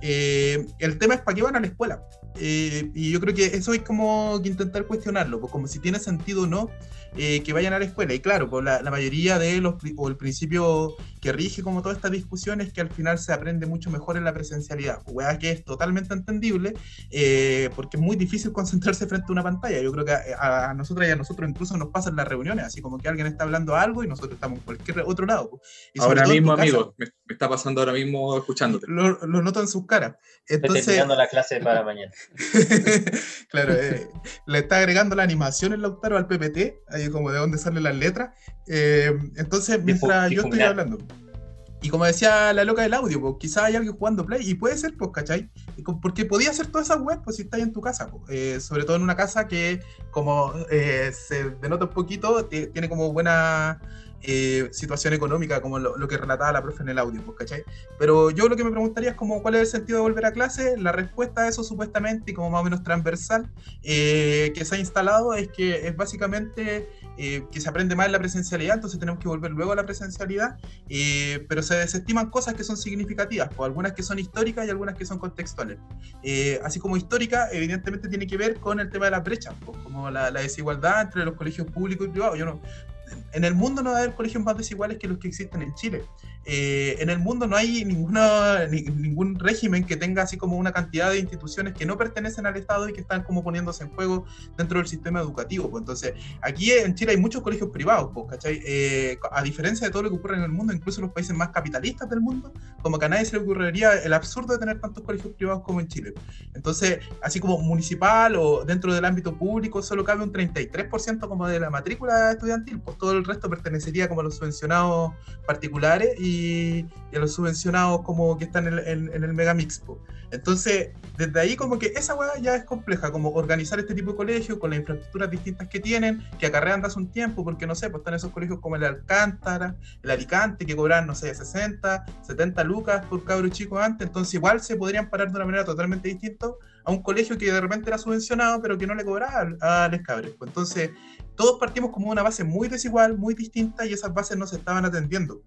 Eh, el tema es para qué van a la escuela. Eh, y yo creo que eso hay como que intentar cuestionarlo, pues como si tiene sentido o no eh, que vayan a la escuela. Y claro, pues la, la mayoría de los, o el principio que rige como toda esta discusión es que al final se aprende mucho mejor en la presencialidad. Weá que es totalmente entendible, eh, porque es muy difícil concentrarse frente a una pantalla. Yo creo que a, a nosotros y a nosotros incluso nos pasan las reuniones, así como que alguien está hablando algo y nosotros estamos en cualquier otro lado. pues. Y Ahora mismo, amigo, me, me está pasando ahora mismo escuchándote. Lo, lo noto en sus caras. Estoy Entonces, terminando la clase para mañana. claro, eh, le está agregando la animación el Lautaro al PPT, ahí como de dónde salen las letras. Eh, entonces, mientras yo estoy hablando. Y como decía la loca del audio, pues quizás hay alguien jugando Play, y puede ser, pues, ¿cachai? Porque podía hacer todas esas webs, pues, si estás en tu casa, pues. Eh, sobre todo en una casa que, como eh, se denota un poquito, ti- tiene como buena eh, situación económica, como lo, lo que relataba la profe en el audio, pues, ¿cachai? Pero yo lo que me preguntaría es como, ¿cuál es el sentido de volver a clase? La respuesta a eso supuestamente, y como más o menos transversal, eh, que se ha instalado es que es básicamente eh, que se aprende más en la presencialidad, entonces tenemos que volver luego a la presencialidad, eh, pero se desestiman cosas que son significativas, o algunas que son históricas y algunas que son contextuales. Eh, así como histórica, evidentemente tiene que ver con el tema de la brecha, pues, como la, la desigualdad entre los colegios públicos y privados. Yo no, en el mundo no va a haber colegios más desiguales que los que existen en Chile. Eh, en el mundo no hay ni- ningún régimen que tenga así como una cantidad de instituciones que no pertenecen al Estado y que están como poniéndose en juego dentro del sistema educativo. Pues. Entonces, aquí en Chile hay muchos colegios privados, pues, ¿cachai? Eh, a diferencia de todo lo que ocurre en el mundo, incluso en los países más capitalistas del mundo, como que a nadie se le ocurriría el absurdo de tener tantos colegios privados como en Chile. Entonces, así como municipal o dentro del ámbito público, solo cabe un 33% como de la matrícula estudiantil, pues todo el resto pertenecería como a los subvencionados particulares y, y a los subvencionados como que están en, en- en el megamix. po. Entonces, desde ahí como que esa hueá ya es compleja, como organizar este tipo de colegios con las infraestructuras distintas que tienen, que acarrean de hace un tiempo, porque no sé, pues están esos colegios como el Alcántara, el Alicante, que cobran, no sé, 60, 70 lucas por cabro chico antes, entonces igual se podrían parar de una manera totalmente distinta a un colegio que de repente era subvencionado, pero que no le cobraba a los cabros. Pues entonces, todos partimos como una base muy desigual, muy distinta, y esas bases no se estaban atendiendo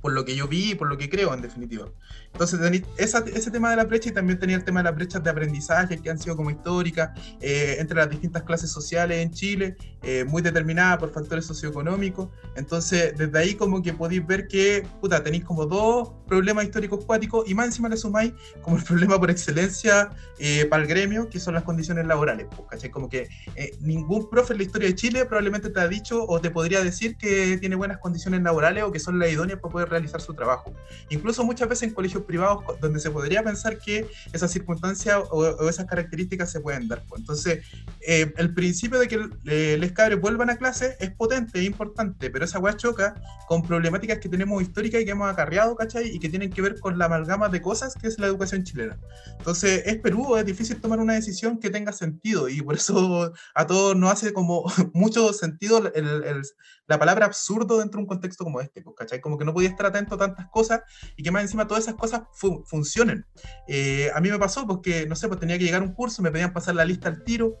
por lo que yo vi y por lo que creo, en definitiva. Entonces, esa- ese tema de la brecha y también tenía el tema de las brechas de aprendizaje que han sido como históricas eh, entre las distintas clases sociales en Chile, eh, muy determinadas por factores socioeconómicos. Entonces, desde ahí como que podéis ver que, puta, tenéis como dos problemas históricos cuáticos y más encima le sumáis como el problema por excelencia eh, para el gremio, que son las condiciones laborales. Pues, ¿cachai? Como que eh, ningún profe en la historia de Chile probablemente te ha dicho o te podría decir que tiene buenas condiciones laborales o que son las idóneas para poder realizar su trabajo. Incluso muchas veces en colegios privados donde se podría pensar que esas circunstancias o, o esas características se pueden dar. pues. Entonces, eh, el principio de que eh, les cabres vuelvan a clase es potente, es importante, pero esa weá choca con problemáticas que tenemos históricas y que hemos acarreado, ¿cachai? Y que tienen que ver con la amalgama de cosas que es la educación chilena. Entonces, es Perú, es difícil tomar una decisión que tenga sentido y por eso a todos nos hace como mucho sentido el- el- la palabra absurdo dentro de un contexto como este, pues, ¿cachai? Como que no podía estar atento a tantas cosas y que más encima todas esas cosas fu- funcionen. Eh, a mí me pasó porque, no sé, pues tenía que llegar a un curso, me pedían pasar la lista al tiro,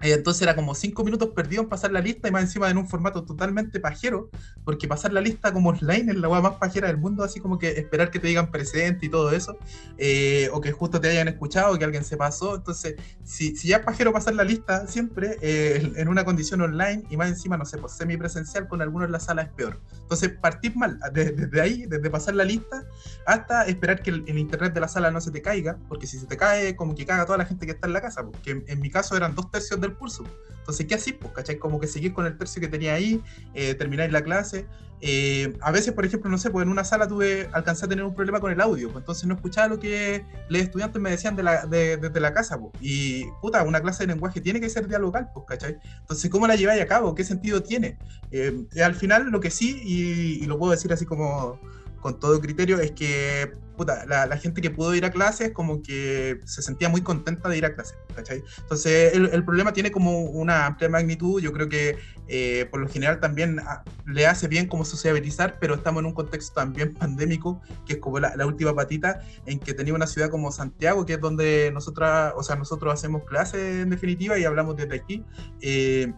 entonces era como cinco minutos perdidos en pasar la lista y más encima en un formato totalmente pajero, porque pasar la lista como online es la hueá más pajera del mundo, así como que esperar que te digan presente y todo eso, eh, o que justo te hayan escuchado, que alguien se pasó. Entonces, si, si ya es pajero pasar la lista siempre eh, en una condición online y más encima, no sé, pues semipresencial con algunos en la sala es peor. Entonces, partir mal, de- desde ahí, desde pasar la lista hasta esperar que el, el internet de la sala no se te caiga, porque si se te cae, como que caga toda la gente que está en la casa, porque en, en mi caso eran dos tercios del del curso. Entonces, ¿qué así? Pues, ¿cachai? Como que seguís con el tercio que tenía ahí, eh, termináis la clase. Eh, a veces, por ejemplo, no sé, pues en una sala tuve, alcancé a tener un problema con el audio, pues entonces no escuchaba lo que los estudiantes me decían de la, de, desde la casa, pues. Y, puta, una clase de lenguaje tiene que ser dialogal, pues, ¿cachai? Entonces, ¿cómo la lleváis a cabo? ¿Qué sentido tiene? Eh, al final, lo que sí, y lo puedo decir así como con todo criterio, es que puta, la, la, gente que pudo ir a clases como que se sentía muy contenta de ir a clases, ¿cachai? Entonces el, el problema tiene como una amplia magnitud, yo creo que eh, por lo general también a, le hace bien como sociabilizar, pero estamos en un contexto también pandémico, que es como la, la, última patita, en que tenía una ciudad como Santiago, que es donde nosotros, o sea, nosotros hacemos clases en definitiva y hablamos desde aquí. Eh,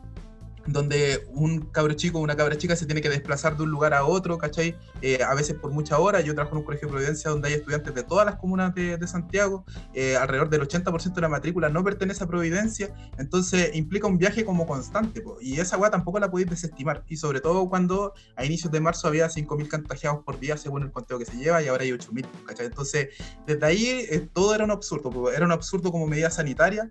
donde un cabro chico o una cabra chica se tiene que desplazar de un lugar a otro, ¿cachai? Eh, a veces por muchas horas. Yo trabajo en un colegio de Providencia donde hay estudiantes de todas las comunas de, de Santiago. Eh, alrededor del 80% de la matrícula no pertenece a Providencia. Entonces implica un viaje como constante. Po, y esa weá tampoco la podéis desestimar. Y sobre todo cuando a inicios de marzo había 5.000 contagiados por día según el conteo que se lleva y ahora hay 8.000, ¿cachai? Entonces desde ahí eh, todo era un absurdo. Po. Era un absurdo como medida sanitaria.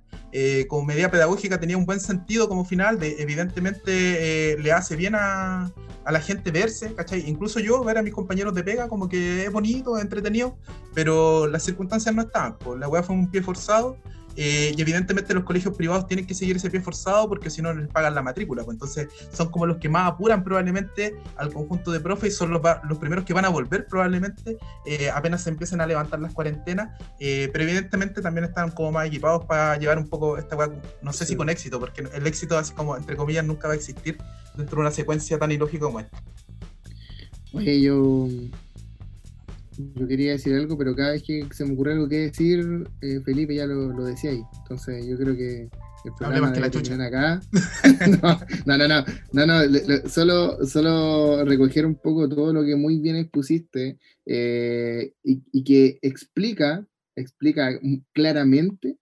como medida pedagógica tenía un buen sentido como final de evidentemente eh, le hace bien a, a, la gente verse, ¿cachai? Incluso yo, ver a mis compañeros de pega, como que es bonito, es entretenido, pero las circunstancias no estaban. Pues la weá fue un pie forzado. Eh, y evidentemente los colegios privados tienen que seguir ese pie forzado porque si no les pagan la matrícula. Pues entonces son como los que más apuran probablemente al conjunto de profes y son los, los primeros que van a volver probablemente eh, apenas se empiecen a levantar las cuarentenas. Eh, pero evidentemente también están como más equipados para llevar un poco esta no sé sí. si con éxito, porque el éxito así como entre comillas nunca va a existir dentro de una secuencia tan ilógica como esta. Oye, yo yo quería decir algo, pero cada vez que se me ocurre algo que decir, eh, Felipe ya lo, lo, decía ahí. Entonces yo creo que el programa que la chucha. acá. no, no, no, no, no, le, le, solo, solo recoger un poco todo lo que muy bien expusiste eh, y, y, que explica, explica claramente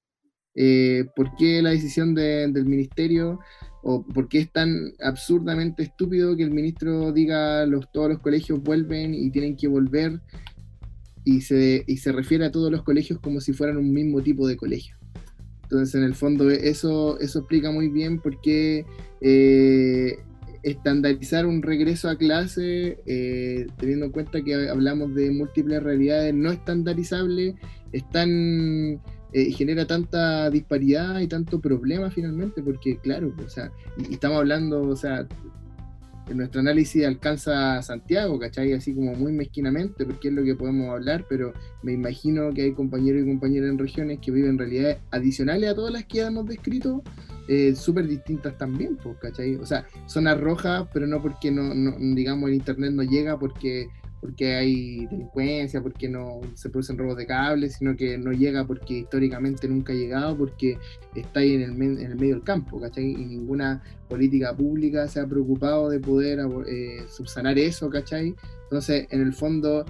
eh, por qué la decisión de, del ministerio o por qué es tan absurdamente estúpido que el ministro diga los, todos los colegios vuelven y tienen que volver y se, y se refiere a todos los colegios como si fueran un mismo tipo de colegio. Entonces, en el fondo, eso, eso explica muy bien por qué eh, estandarizar un regreso a clase, eh, teniendo en cuenta que hablamos de múltiples realidades no estandarizables, es tan, eh, genera tanta disparidad y tanto problema finalmente, porque claro, o sea, estamos hablando, o sea, en nuestro análisis alcanza a Santiago, ¿cachai? Así como muy mezquinamente, porque es lo que podemos hablar, pero me imagino que hay compañeros y compañeras en regiones que viven realidades adicionales a todas las que hemos descrito, eh, súper distintas también, pues, ¿cachai? O sea, zonas rojas, pero no porque no, no, digamos, el internet no llega porque porque hay delincuencia, porque no se producen robos de cables, sino que no llega porque históricamente nunca ha llegado, porque está ahí en el, medio del campo, ¿cachai? Y ninguna política pública se ha preocupado de poder eh, subsanar eso, ¿cachai? Entonces, en el fondo,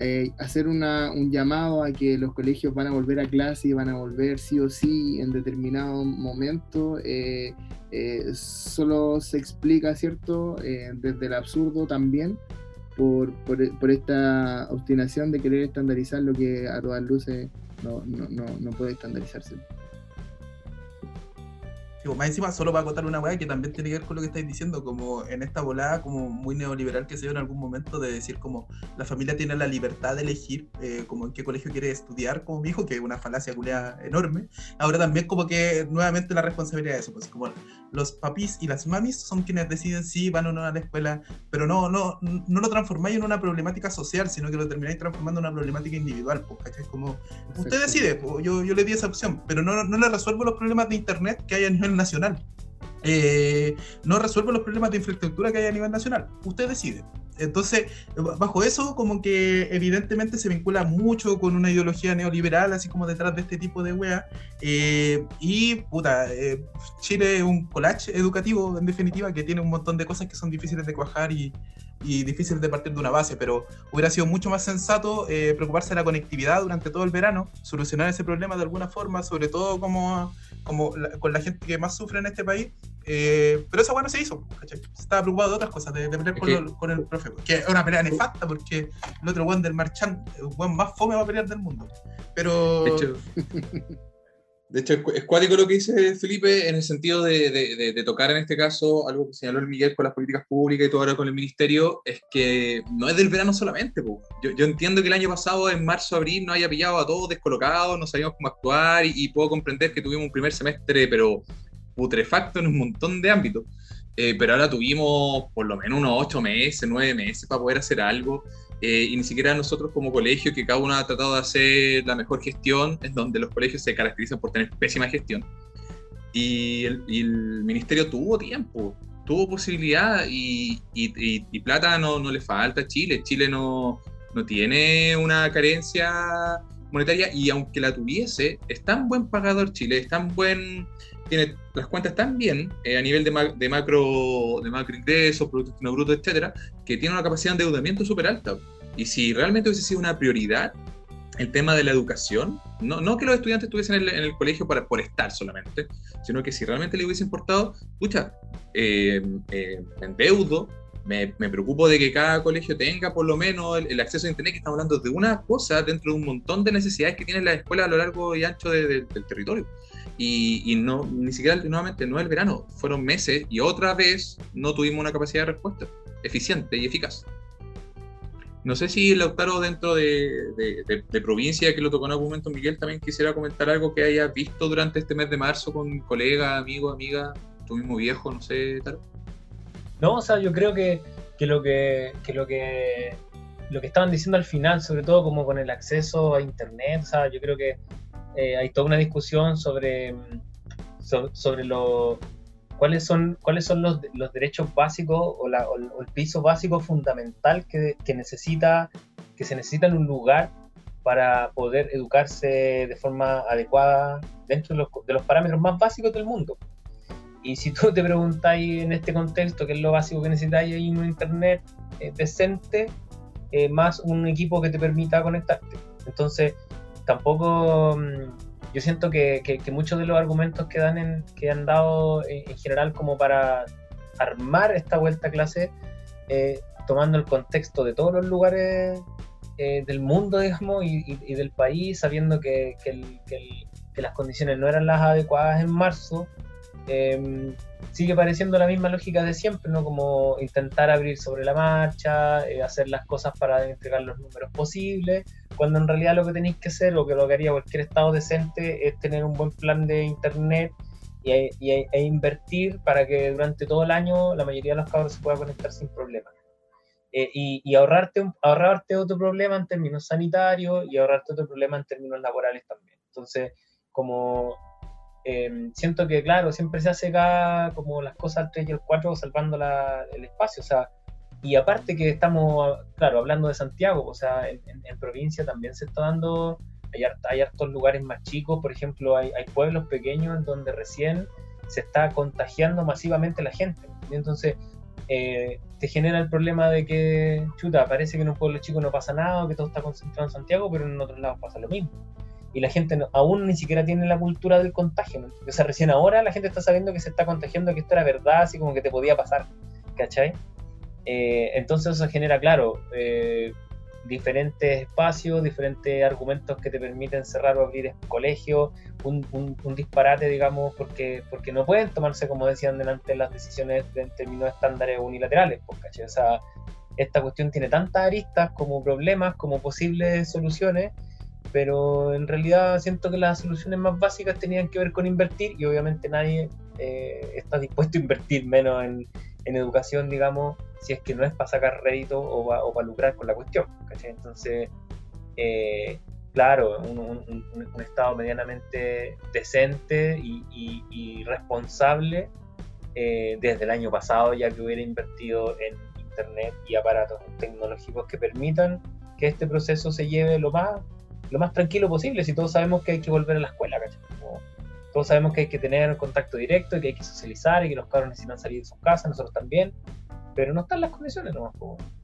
eh, hacer una, un llamado a que los colegios van a volver a clase y van a volver sí o sí en determinado momento, eh, solo se explica, ¿cierto? desde el absurdo también por, por, por, esta obstinación de querer estandarizar lo que a todas luces no, no, no, no puede estandarizarse. más encima, solo para acotar una weá que también tiene que ver con lo que estáis diciendo, como en esta volada como muy neoliberal que se dio en algún momento de decir como la familia tiene la libertad de elegir eh, como en qué colegio quiere estudiar como mi hijo, que es una falacia culea enorme. Ahora también como que nuevamente la responsabilidad de eso, pues como los papis y las mamis son quienes deciden si van o no a la escuela, pero no, no, no lo transformáis en una problemática social, sino que lo termináis transformando en una problemática individual, pues, ¿cachai? Como, usted decide, pues, yo, yo le di esa opción, pero no, no le resuelvo los problemas de internet que hay a nivel nacional. Eh, no resuelvo los problemas de infraestructura que hay a nivel nacional. Usted decide. Entonces, bajo eso, como que evidentemente se vincula mucho con una ideología neoliberal, así como detrás de este tipo de wea. Eh, y, puta, eh, Chile es un collage educativo, en definitiva, que tiene un montón de cosas que son difíciles de cuajar y, difíciles de partir de una base, pero hubiera sido mucho más sensato preocuparse de la conectividad durante todo el verano, solucionar ese problema de alguna forma, sobre todo como, como la, con la gente que más sufre en este país. Eh, pero esa bueno se hizo, ¿cachai? Estaba preocupado de otras cosas, de, de pelear con, lo, con, el profe, que es una pelea nefasta porque el otro one del marchand, el one más fome va a pelear del mundo. Pero. De hecho, De hecho, es cu- es cuático lo que dice Felipe en el sentido de, de- de- de tocar en este caso algo que señaló el Miguel con las políticas públicas y todo ahora con el ministerio, es que no es del verano solamente. Yo, yo entiendo que el año pasado, en marzo, abril, no haya pillado a todos descolocados, no sabíamos cómo actuar y, y puedo comprender que tuvimos un primer semestre, pero putrefacto en un montón de ámbitos. Eh, pero ahora tuvimos por lo menos unos ocho meses, nueve meses para poder hacer algo. eh, y ni siquiera nosotros como colegio, que cada uno ha tratado de hacer la mejor gestión, en donde los colegios se caracterizan por tener pésima gestión. Y el, y el ministerio tuvo tiempo, tuvo posibilidad y- y- y plata no, no le falta a Chile. Chile no, no tiene una carencia monetaria y aunque la tuviese, es tan buen pagador Chile, es tan buen, tiene las cuentas tan bien eh, a nivel de, ma- de macro de macro ingresos, producto interno bruto, etcétera, que tiene una capacidad de endeudamiento súper alta. Y si realmente hubiese sido una prioridad el tema de la educación, no, no que los estudiantes estuviesen en el, colegio para, por estar solamente, sino que si realmente le hubiese importado, escucha, eh, eh, me endeudo, me, preocupo de que cada colegio tenga por lo menos el, acceso a Internet, que estamos hablando de una cosa dentro de un montón de necesidades que tienen las escuelas a lo largo y ancho de- de- del territorio. Y, no, ni siquiera, nuevamente, no el verano, fueron meses y otra vez no tuvimos una capacidad de respuesta eficiente y eficaz. No sé si Lautaro dentro de, provincia, que lo tocó en algún momento Miguel, también quisiera comentar algo que hayas visto durante este mes de marzo con colegas, amigos, amigas, tu mismo viejo, no sé, Taro. No, o sea, yo creo que, que lo que, que lo que lo que estaban diciendo al final, sobre todo como con el acceso a internet, o sea, yo creo que eh, hay toda una discusión sobre, mm, so- sobre lo cuáles son cuáles son los, los derechos básicos o, la- o el piso básico fundamental que, que necesita que se necesita en un lugar para poder educarse de forma adecuada dentro de los, de los parámetros más básicos del mundo. Y si tú te preguntáis en este contexto qué es lo básico que necesitáis, hay un internet eh, decente eh, más un equipo que te permita conectarte. Entonces, tampoco mm, yo siento que, muchos de los argumentos que, dan en, que han dado eh, en general como para armar esta vuelta a clase, eh, tomando el contexto de todos los lugares eh, del mundo, digamos, y, y- del país, sabiendo que, las condiciones no eran las adecuadas en marzo, eh, sigue pareciendo la misma lógica de siempre, ¿no? Como intentar abrir sobre la marcha, hacer las cosas para entregar los números posibles, cuando en realidad lo que tenéis que hacer, o que lo que haría cualquier estado decente, es tener un buen plan de internet y, y- e invertir para que durante todo el año la mayoría de los cabros se pueda conectar sin problemas. Eh, y, y ahorrarte, ahorrarte otro problema en términos sanitarios y ahorrarte otro problema en términos laborales también. Entonces, como eh, siento que, claro, siempre se hace acá como las cosas al 3 y al 4 salvando la- el espacio, o sea, y aparte que estamos, claro, hablando de Santiago, o sea, en, provincia también se está dando, hay, hay hartos lugares más chicos, por ejemplo, hay, pueblos pequeños en donde recién se está contagiando masivamente la gente, y entonces eh, te genera el problema de que, chuta, parece que en un pueblo chico no pasa nada, que todo está concentrado en Santiago, pero en otros lados pasa lo mismo y la gente no- aún ni siquiera tiene la cultura del contagio. ¿no? O sea, recién ahora la gente está sabiendo que se está contagiando, que esto era verdad, así como que te podía pasar, ¿cachai? Eh, entonces eso genera, claro, eh, diferentes espacios, diferentes argumentos que te permiten cerrar o abrir colegios, un, un- un disparate, digamos, porque, porque no pueden tomarse, como decían delante, las decisiones de- en términos de estándares unilaterales, ¿cachai? O sea, esta cuestión tiene tantas aristas como problemas, como posibles soluciones, pero en realidad siento que las soluciones más básicas tenían que ver con invertir y obviamente nadie eh, está dispuesto a invertir menos en, en educación, digamos, si es que no es para sacar rédito o, pa- o para lucrar con la cuestión. ¿cachai? Entonces, eh, claro, un, un- Estado medianamente decente y, responsable eh, desde el año pasado ya que hubiera invertido en Internet y aparatos tecnológicos que permitan que este proceso se lleve lo más lo más tranquilo posible, si todos sabemos que hay que volver a la escuela, ¿cachai? Todos sabemos que hay que tener contacto directo, y que hay que socializar y que los cabros necesitan salir de sus casas, nosotros también, pero no están las condiciones nomás.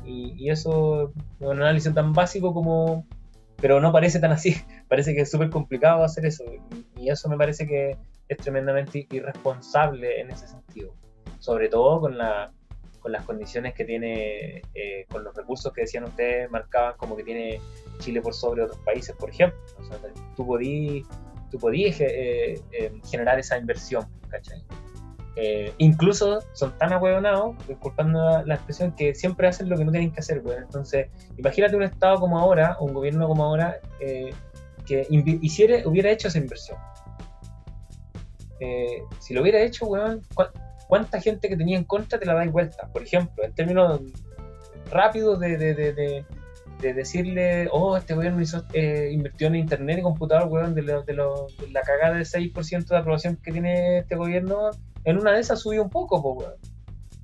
Y, y eso es un análisis tan básico como... Pero no parece tan así, parece que es súper complicado hacer eso, y, eso me parece que es tremendamente irresponsable en ese sentido, sobre todo con la con las condiciones que tiene, eh, con los recursos que decían ustedes, marcaban como que tiene Chile por sobre otros países, por ejemplo. O sea, tú podís, tú podías eh, eh, generar esa inversión, ¿cachai? Eh, incluso son tan ahueonados, disculpando la expresión, que siempre hacen lo que no tienen que hacer, güey. Entonces, imagínate un Estado como ahora, un gobierno como ahora, que hiciera, hubiera hecho esa inversión. Si lo hubiera hecho, weón, ¿cu- ¿cuánta gente que tenía en contra te la dais vuelta? Por ejemplo, en términos rápidos de, de, de- de decirle, oh, este gobierno hizo, eh, invirtió en internet y computador, weón, de, lo- de, lo- de la cagada del 6% de aprobación que tiene este gobierno, en una de esas subió un poco, po, weón.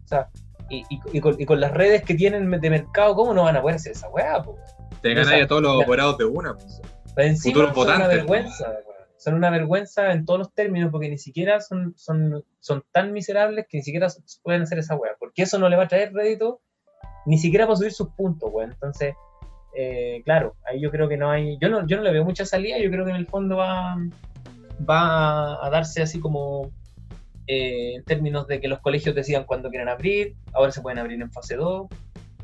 O sea, y, y- y con, y con las redes que tienen de mercado, ¿cómo no van a poder hacer esa weá, po, weón? Te sea, a todos los ya. apoderados de una. pues. Encima Futuros son una vergüenza, weón. Son una vergüenza en todos los términos porque ni siquiera son, son, son tan miserables que ni siquiera pueden hacer esa weá. Porque eso no le va a traer rédito ni siquiera para subir sus puntos, weón. Entonces, eh, claro, ahí yo creo que no hay. Yo no, yo no le veo mucha salida. Yo creo que en el fondo va, va a, darse así como eh, en términos de que los colegios decidan cuándo quieren abrir. Ahora se pueden abrir en fase 2.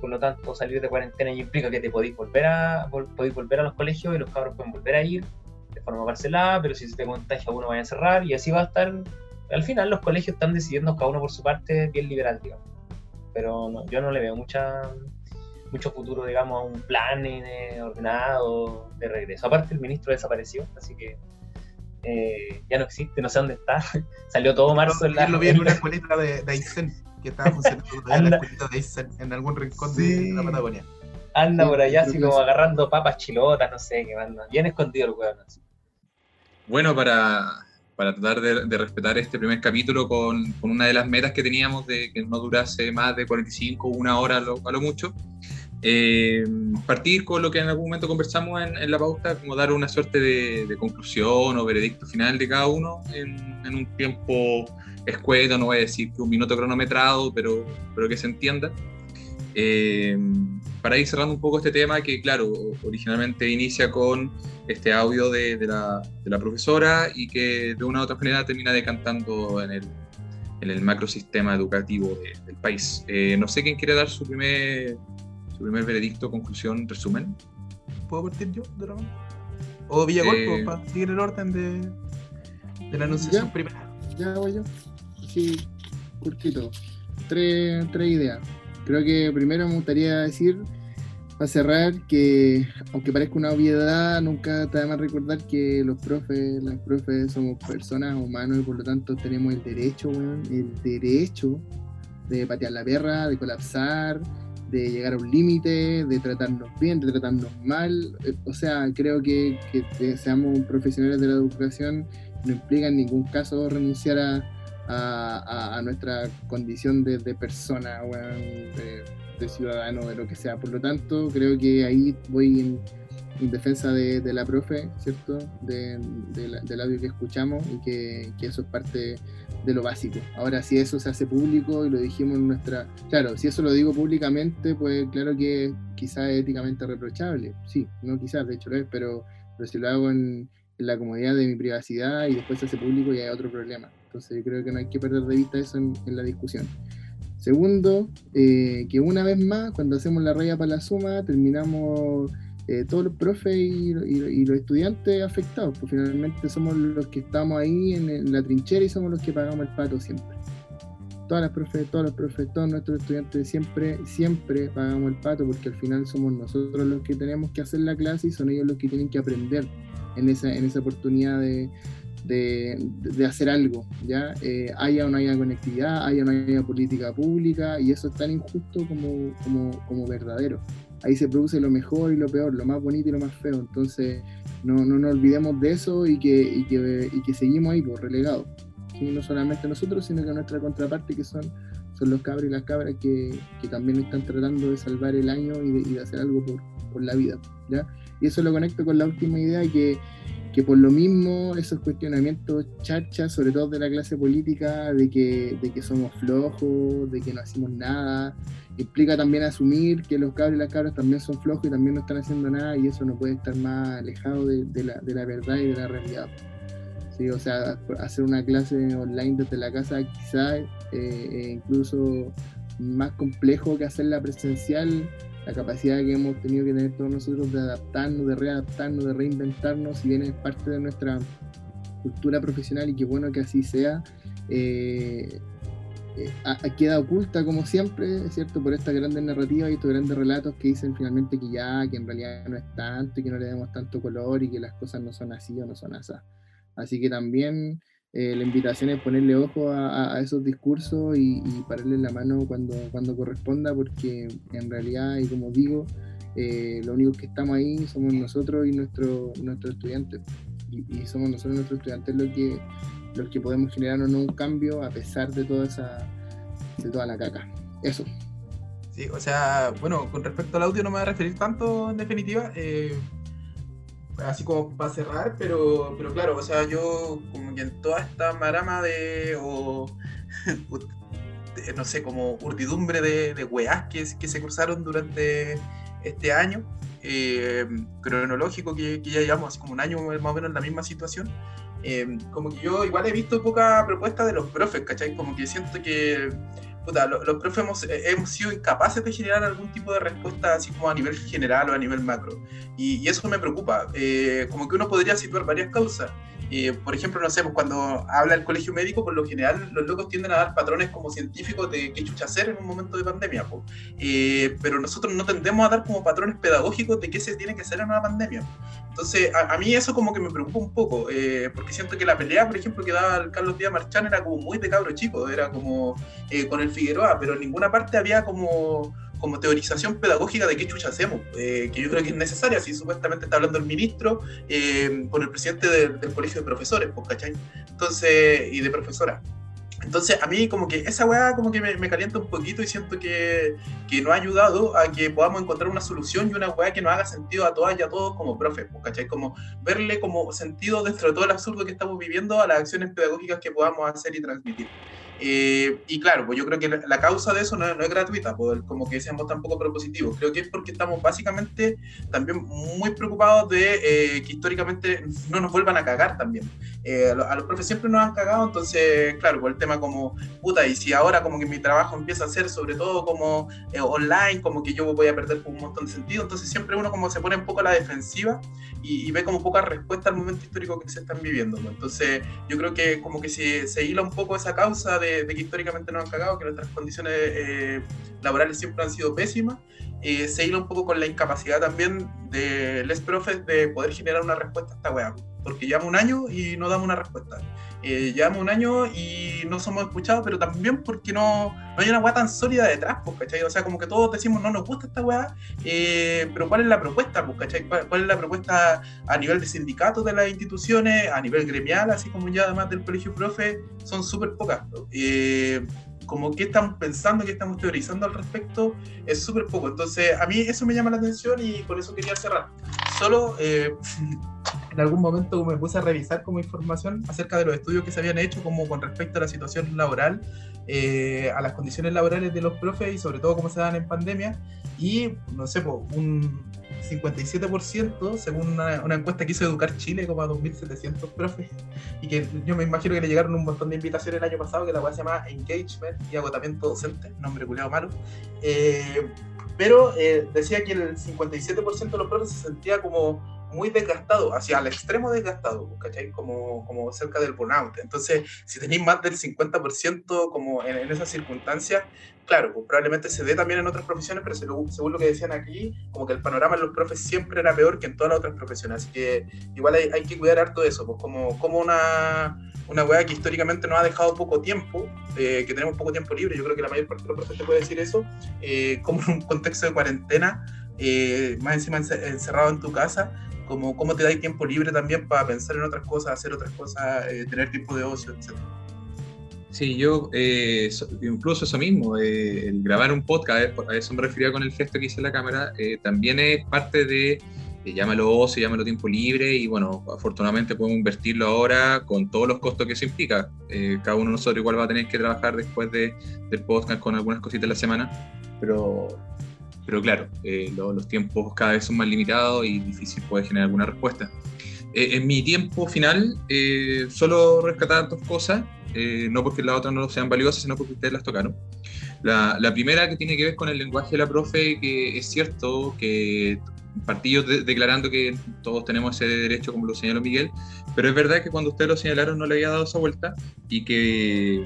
Por lo tanto, salir de cuarentena implica que te podéis volver a, podéis volver a los colegios y los cabros pueden volver a ir de forma parcelada, pero si se te contagia uno vaya a cerrar y así va a estar. Al final los colegios están decidiendo cada uno por su parte bien liberal, digamos. Pero yo no le veo mucha mucho futuro, digamos, a un plan eh, ordenado de regreso. Aparte el ministro desapareció, así que eh, ya no existe, no sé dónde está. Salió todo marzo en la... Lo vi en en una escuelita de, de Aysén, que estaba funcionando Anda. la escuelita de Aysén, en algún rincón Sí. de la Patagonia. anda Sí, por allá así como agarrando papas chilotas, no sé qué manda. Bien escondido el weón. así. Bueno, para, para tratar de, de respetar este primer capítulo con, con una de las metas que teníamos de que no durase más de 45 o una hora a lo, a lo mucho, eh, partir con lo que en algún momento conversamos en, la pauta, como dar una suerte de, conclusión o veredicto final de cada uno en, un tiempo escueto, no voy a decir que un minuto cronometrado, pero, pero que se entienda. Eh, para ir cerrando un poco este tema que, claro, originalmente inicia con este audio de, la, profesora y que de una u otra manera termina decantando en el, en el macrosistema educativo de- del país. Eh, no sé quién quiere dar su primer, su primer veredicto, conclusión, resumen. ¿Puedo partir yo de? O Villagol, Eh, pues, para seguir el orden de, de la anunciación Ya. primera. Ya voy yo. Sí, cortito. Tres, tres ideas. Creo que primero me gustaría decir, para cerrar, que aunque parezca una obviedad, nunca está de más recordar que los profes, las profes somos personas humanos y por lo tanto tenemos el derecho, weón, el derecho de patear la perra, de colapsar, de llegar a un límite, de tratarnos bien, de tratarnos mal. Eh, O sea, creo que, que te- seamos profesionales de la educación no implica en ningún caso renunciar a, a- nuestra condición de, persona, weón, de, de ciudadano, de lo que sea. Por lo tanto, creo que ahí voy en, en defensa de, la profe, ¿cierto? De, la- del audio que escuchamos y que, eso es parte de lo básico. Ahora, si eso se hace público y lo dijimos en nuestra... Claro, si eso lo digo públicamente, pues claro que quizás es éticamente reprochable. Sí, no quizás, de hecho lo es, pero, pero si lo hago en, la comodidad de mi privacidad y después se hace público ya hay otro problema. Entonces yo creo que no hay que perder de vista eso en, en la discusión. Segundo, eh, que una vez más, cuando hacemos la raya para la suma, terminamos eh, todos los profes y, y- y los estudiantes afectados, pues finalmente somos los que estamos ahí en, la trinchera y somos los que pagamos el pato siempre. Todas las profes, todos los profes, todos nuestros estudiantes siempre, siempre pagamos el pato porque al final somos nosotros los que tenemos que hacer la clase y son ellos los que tienen que aprender en esa, en esa oportunidad de, de, de hacer algo, ¿ya? Eh, haya o no haya conectividad, haya o no haya política pública, y eso es tan injusto como, como, como verdadero. Ahí se produce lo mejor y lo peor, lo más bonito y lo más feo, entonces no, no nos olvidemos de eso y que, que, seguimos ahí por relegados. ¿sí? No solamente nosotros, sino que nuestra contraparte que son, son los cabros y las cabras que, que también están tratando de salvar el año y de, y de hacer algo por, por la vida, ¿ya? Y eso lo conecto con la última idea que que por lo mismo esos cuestionamientos chachas, sobre todo de la clase política, de que, de que somos flojos, de que no hacemos nada, implica también asumir que los cabros y las cabras también son flojos y también no están haciendo nada y eso no puede estar más alejado de, la, de la verdad y de la realidad. Sí, o sea, hacer una clase online desde la casa quizás eh, incluso más complejo que hacerla presencial la capacidad que hemos tenido que tener todos nosotros de adaptarnos, de readaptarnos, de reinventarnos, si bien es parte de nuestra cultura profesional y qué bueno que así sea, eh, eh, queda oculta como siempre, ¿cierto? Por estas grandes narrativas y estos grandes relatos que dicen finalmente que ya, que en realidad no es tanto y que no le demos tanto color y que las cosas no son así o no son así. Así que también eh, la invitación es ponerle ojo a, esos discursos y, pararle la mano cuando, cuando corresponda, porque en realidad, y como digo, eh, lo único que estamos ahí somos nosotros y nuestro, nuestros estudiantes. Y, somos nosotros nuestros estudiantes los que, los que podemos generar o no un cambio a pesar de toda esa de toda la caca. Eso. Sí, o sea, bueno, con respecto al audio no me voy a referir tanto en definitiva. Eh, así como para cerrar, pero, pero claro, o sea, yo como que en toda esta marama de, o, no sé, como urdidumbre de, de weás que, que se cruzaron durante este año, eh, cronológico que, que, ya llevamos como un año más o menos en la misma situación, eh, como que yo igual he visto poca propuesta de los profes, ¿cachai? Como que siento que los, profes hemos, eh, hemos, sido incapaces de generar algún tipo de respuesta así como a nivel general o a nivel macro. Y, eso me preocupa. Eh, como que uno podría situar varias causas. Eh, por ejemplo, no sé, pues cuando habla el colegio médico, por lo general los locos tienden a dar patrones como científicos de qué chucha hacer en un momento de pandemia. pero nosotros no tendemos a dar como patrones pedagógicos de qué se tiene que hacer en una pandemia. Entonces, a, mí eso como que me preocupa un poco, eh, porque siento que la pelea, por ejemplo, que daba el Carlos Díaz Marchán era como muy de cabro chico, era como eh, con el Figueroa, pero en ninguna parte había como, como teorización pedagógica de qué chucha hacemos, eh, que yo creo que es necesaria, si supuestamente está hablando el ministro con el presidente del colegio de profesores, pues, ¿cachai? Entonces, y de profesora. Entonces, a mí como que esa weá como que me, calienta un poquito y siento que, que nos ha ayudado a que podamos encontrar una solución y una weá que nos haga sentido a todas y a todos como profes, pues, ¿cachai? Como verle como sentido dentro de todo el absurdo que estamos viviendo a las acciones pedagógicas que podamos hacer y transmitir. Eh, y claro, pues yo creo que la, causa de eso no, es gratuita, pues, como que seamos tampoco propositivos. Creo que es porque estamos básicamente también muy preocupados de eh, que históricamente no nos vuelvan a cagar también. Eh, a, los, profes siempre nos han cagado, entonces, claro, por el tema como, puta, y si ahora como que mi trabajo empieza a ser sobre todo como online, como que yo voy a perder un montón de sentido, entonces siempre uno como se pone un poco a la defensiva y, ve como poca respuesta al momento histórico que se están viviendo. Pues. Entonces, yo creo que como que se, se hila un poco esa causa de de, que históricamente nos han cagado, que nuestras condiciones eh, laborales siempre han sido pésimas, eh, se hila un poco con la incapacidad también de les profes de poder generar una respuesta a esta weá, porque llevamos un año y no damos una respuesta. Eh, llevamos un año y no somos escuchados, pero también porque no, no hay una weá tan sólida detrás, pues, ¿cachai? O sea, como que todos decimos, no nos gusta esta weá, eh, pero ¿cuál es la propuesta, pues. ¿Cuál, es la propuesta a nivel de sindicatos de las instituciones, a nivel gremial, así como ya además del colegio profe? Son súper pocas. Eh, como qué estamos pensando, qué estamos teorizando al respecto, es súper poco. Entonces, a mí eso me llama la atención y por eso quería cerrar. Solo en algún momento me puse a revisar como información acerca de los estudios que se habían hecho como con respecto a la situación laboral, eh, a las condiciones laborales de los profes y sobre todo cómo se dan en pandemia. Y, no sé, un 57% según una, encuesta que hizo Educar Chile, como a 2.700 profes, y que yo me imagino que le llegaron un montón de invitaciones el año pasado, que la cual se llama Engagement y Agotamiento Docente, nombre culeado malo. Eh, pero eh, decía que el 57% de los profes se sentía como muy desgastado, hacia el extremo desgastado, ¿cachai? Como, como cerca del burnout. Entonces, si tenéis más del 50% como en, en esas circunstancias, claro, pues probablemente se dé también en otras profesiones, pero según, lo que decían aquí, como que el panorama en los profes siempre era peor que en todas las otras profesiones. Así que igual hay, hay que cuidar harto de eso, pues como, como una, una weá que históricamente nos ha dejado poco tiempo, eh, que tenemos poco tiempo libre, yo creo que la mayor parte de los profes te puede decir eso, eh, como en un contexto de cuarentena, eh, más encima encerrado en tu casa, como cómo te da tiempo libre también para pensar en otras cosas, hacer otras cosas, eh, tener tiempo de ocio, etc. Sí, yo eh, incluso eso mismo, eh, el grabar un podcast, a eso me refería con el gesto que hice en la cámara, también es parte de, llámalo ocio, llámalo tiempo libre y bueno, afortunadamente podemos invertirlo ahora con todos los costos que eso implica. cada uno de nosotros igual va a tener que trabajar después de, del podcast con algunas cositas a la semana, pero pero claro, eh, los tiempos cada vez son más limitados y difícil poder generar alguna respuesta. Eh, en mi tiempo final, eh, solo rescatar dos cosas, no porque las otras no sean valiosas, sino porque ustedes las tocaron. La, la, primera que tiene que ver con el lenguaje de la profe, que es cierto que partí yo de- declarando que todos tenemos ese derecho, como lo señaló Miguel, pero es verdad que cuando ustedes lo señalaron no le había dado esa vuelta y que,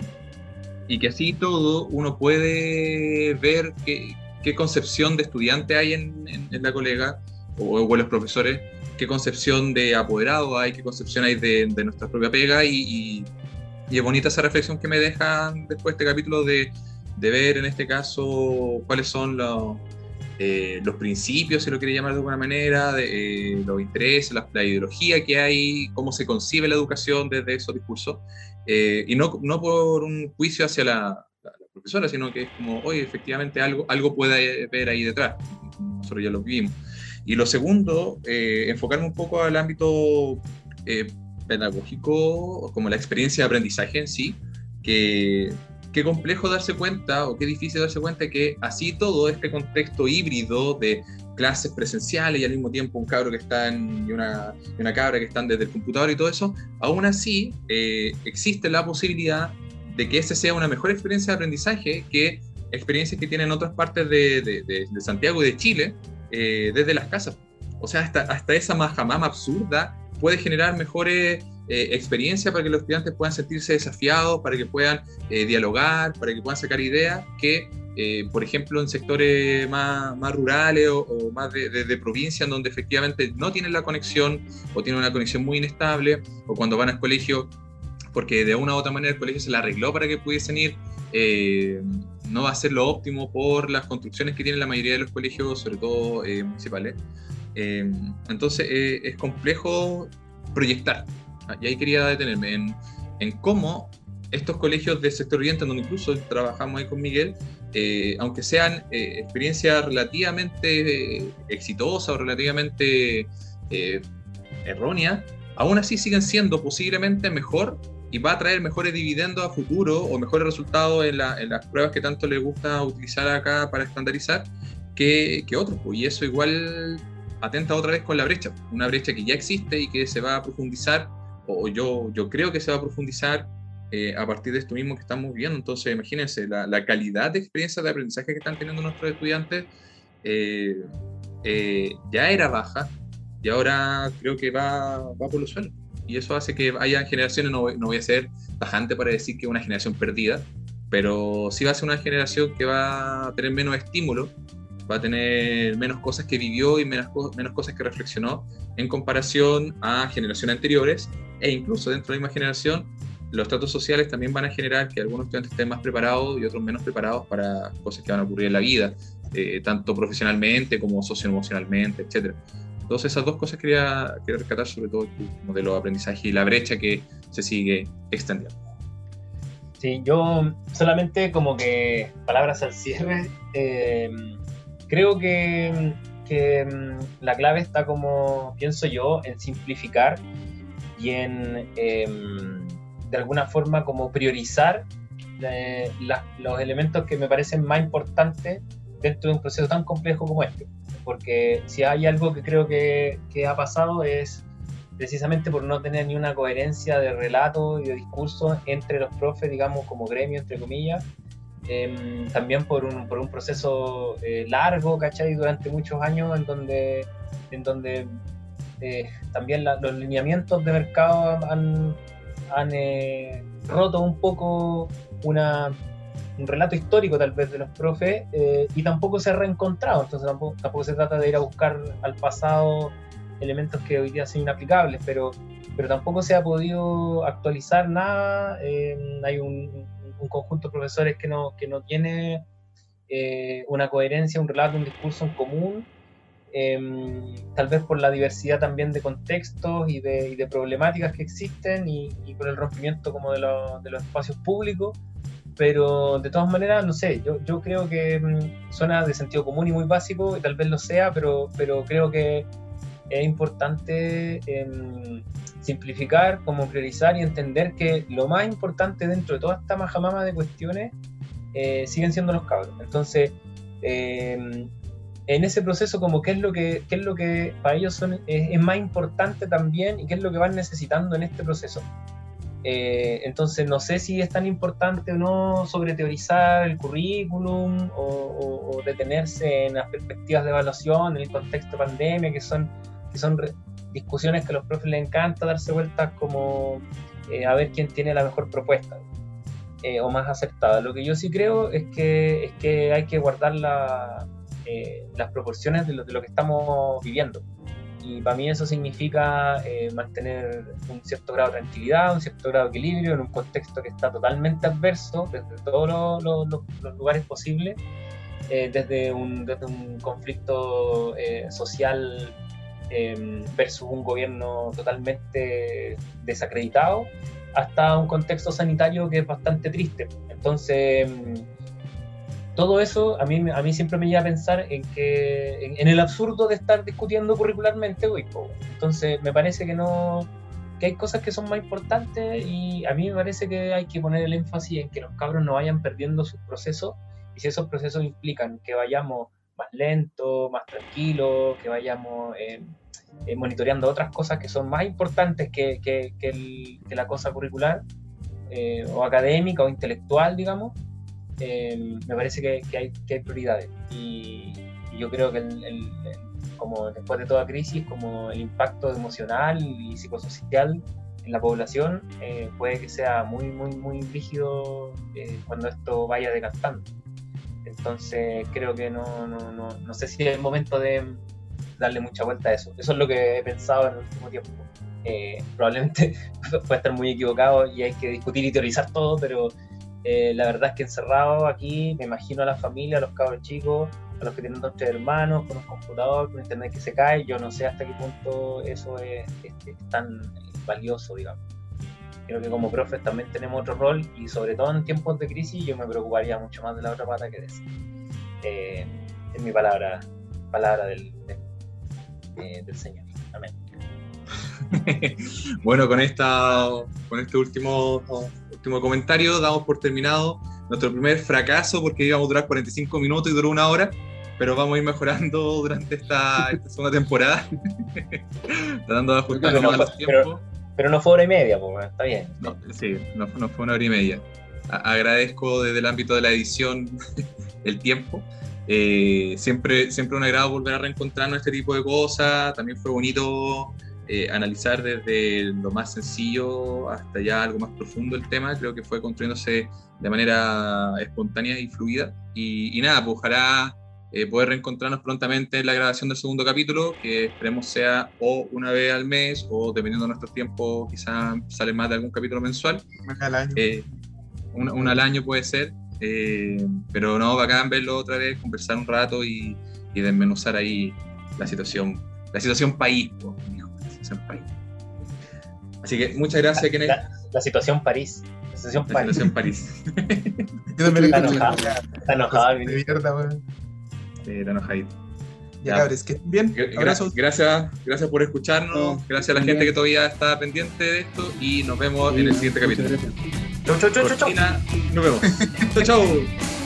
y que así todo uno puede ver qué, qué concepción de estudiante hay en, la colega o, o en los profesores, qué concepción de apoderado hay, qué concepción hay de, nuestra propia pega y, y- es bonita esa reflexión que me deja después de este capítulo de, ver en este caso cuáles son los, eh, los principios, si lo quiere llamar de alguna manera, eh, los intereses, la, ideología que hay, cómo se concibe la educación desde esos discursos, eh, y no, no por un juicio hacia la profesora, sino que es como, oye, efectivamente algo, algo puede ver ahí detrás, nosotros ya lo vivimos. Y lo segundo, eh, enfocarme un poco al ámbito eh, pedagógico, como la experiencia de aprendizaje en sí, que qué complejo darse cuenta o qué difícil darse cuenta que así todo este contexto híbrido de clases presenciales y al mismo tiempo un cabro que está en, y, una, y una cabra que están desde el computador y todo eso, aún así eh, existe la posibilidad de que ese sea una mejor experiencia de aprendizaje que experiencias que tienen otras partes de, de- Santiago y de Chile eh, desde las casas. O sea, hasta, hasta esa majamama absurda puede generar mejores eh, experiencias para que los estudiantes puedan sentirse desafiados, para que puedan eh, dialogar, para que puedan sacar ideas que, eh, por ejemplo, en sectores más, más rurales o, más de, de- de donde efectivamente no tienen la conexión o tienen una conexión muy inestable, o cuando van al colegio, porque de una u otra manera el colegio se la arregló para que pudiesen ir, eh, no va a ser lo óptimo por las construcciones que tienen la mayoría de los colegios, sobre todo eh, municipales. Eh, entonces es complejo proyectar. Y ahí quería detenerme en, en cómo estos colegios del sector oriente, donde incluso trabajamos ahí con Miguel, aunque sean experiencias relativamente exitosas o relativamente erróneas, aún así siguen siendo posiblemente mejor y va a traer mejores dividendos a futuro o mejores resultados en, la- en las pruebas que tanto les gusta utilizar acá para estandarizar que, que otros. pues, Y eso igual atenta otra vez con la brecha, una brecha que ya existe y que se va a profundizar, o yo, yo creo que se va a profundizar eh, a partir de esto mismo que estamos viendo. Entonces, imagínense, la, la calidad de experiencia de aprendizaje que están teniendo nuestros estudiantes eh, eh, ya era baja y ahora creo que va, va por los suelos. Y eso hace que haya generaciones, no, no voy a ser tajante para decir que es una generación perdida, pero sí va a ser una generación que va a tener menos estímulo, va a tener menos cosas que vivió y menos, menos cosas que reflexionó en comparación a generaciones anteriores e incluso dentro de la misma generación los tratos sociales también van a generar que algunos estudiantes estén más preparados y otros menos preparados para cosas que van a ocurrir en la vida, eh, tanto profesionalmente como socioemocionalmente, etc. Entonces esas dos cosas quería, quería rescatar, sobre todo tu modelo de aprendizaje y la brecha que se sigue extendiendo. Sí, yo solamente como que palabras al cierre, eh, creo que, que, mm, la clave está como, pienso yo, en simplificar y en, em, de alguna forma, como priorizar eh, la- los elementos que me parecen más importantes dentro de un proceso tan complejo como este. Porque si hay algo que creo que, ha pasado es precisamente por no tener ni una coherencia de relato y de discurso entre los profes, digamos, como gremio, entre comillas, em, también por un, por un proceso eh, largo, ¿cachai? Durante muchos años en donde, en donde eh, también los lineamientos de mercado han, han eh, roto un poco una, un relato histórico tal vez de los profes eh, y tampoco se ha reencontrado, entonces tampoco, tampoco se trata de ir a buscar al pasado elementos que hoy día son inaplicables, pero, pero tampoco se ha podido actualizar nada, eh, hay un, un conjunto de profesores que no, que no tiene eh, una coherencia, un relato, un discurso en común, em, tal vez por la diversidad también de contextos y de, y de problemáticas que existen y, y por el rompimiento como de, lo- de los espacios públicos, pero de todas maneras, no sé, yo, creo que mm, suena de sentido común y muy básico, y tal vez lo sea, pero, creo que es importante em, simplificar, como priorizar y entender que lo más importante dentro de toda esta majamama de cuestiones eh, siguen siendo los cabros. Entonces, em, en ese proceso, como qué es lo que, qué es lo que para ellos son, es más importante también y qué es lo que van necesitando en este proceso. Eh, entonces no sé si es tan importante o no sobre teorizar el currículum o, detenerse en las perspectivas de evaluación, en el contexto de pandemia, que son, que son discusiones que a los profes les encanta darse vueltas como eh, a ver quién tiene la mejor propuesta eh, o más acertada. Lo que yo sí creo es que, es que hay que guardar la, eh, las proporciones de lo, de lo que estamos viviendo. Y para mí eso significa eh, mantener un cierto grado de tranquilidad, un cierto grado de equilibrio en un contexto que está totalmente adverso desde todos los, los- los- lugares posibles, eh, desde, un, desde un conflicto eh, social eh, versus un gobierno totalmente desacreditado, hasta un contexto sanitario que es bastante triste. Entonces, mm, todo eso a mí, a mí siempre me lleva a pensar en que en, el absurdo de estar discutiendo curricularmente hoy. Entonces, me parece que no que hay cosas que son más importantes y a mí me parece que hay que poner el énfasis en que los cabros no vayan perdiendo sus procesos y si esos procesos implican que vayamos más lento, más tranquilos, que vayamos eh, eh, monitoreando otras cosas que son más importantes que, que la cosa curricular eh, o académica o intelectual, digamos, eh, me parece que, que hay, que hay prioridades. Y, y yo creo que el- el- como después de toda crisis, como el impacto emocional y psicosocial en la población eh, puede que sea muy, muy, muy rígido eh, cuando esto vaya decantando. Entonces creo que no, no, no, no sé si es el momento de darle mucha vuelta a eso. Eso es lo que he pensado en el último tiempo. Eh, probablemente puede estar muy equivocado y hay que discutir y teorizar todo, pero eh, la verdad es que encerrado aquí me imagino a la familia, a los cabros chicos, a los que tienen dos tres hermanos, con un computador, con internet que se cae, yo no sé hasta qué punto eso es, es- es tan valioso, digamos. Creo que como profes también tenemos otro rol y sobre todo en tiempos de crisis yo me preocuparía mucho más de la otra pata que de esa. Eh, es mi palabra, palabra del, del, eh, del Señor. Amén. bueno, con, esta, con este último, último comentario damos por terminado nuestro primer fracaso porque íbamos a durar 45 minutos y duró una hora, pero vamos a ir mejorando durante esta, esta segunda temporada, tratando de ajustarnos a los tiempos. Pero no fue hora y media, pues está bien. No, sí, no, no fue una hora y media. A- agradezco desde el ámbito de la edición el tiempo. Eh, siempre, siempre un agrado volver a reencontrarnos en este tipo de cosas. También fue bonito eh, analizar desde lo más sencillo hasta ya algo más profundo el tema. Creo que fue construyéndose de manera espontánea y fluida. Y, y nada, pues ojalá eh, poder reencontrarnos prontamente en la grabación del segundo capítulo, que esperemos sea o una vez al mes o dependiendo de nuestros tiempos, quizás sale más de algún capítulo mensual. Una al año. Eh, una, una al año puede ser, eh, pero no, bacán verlo otra vez, conversar un rato y, y desmenuzar ahí la situación, la situación país, la situación país. Así que muchas gracias, Kenneth. La, la situación París. La situación La París. situación París. Yo también Está enojado. Está enojado mierda, weón. Eh, la enojadita. Ya, Ya. cabres, que estén bien. Abrazos. Gracias, gracias por escucharnos, No, gracias a la gente bien. que todavía está pendiente de esto y nos vemos en el siguiente capítulo. Chau, chau, chau, chau, nos vemos. chau, chau.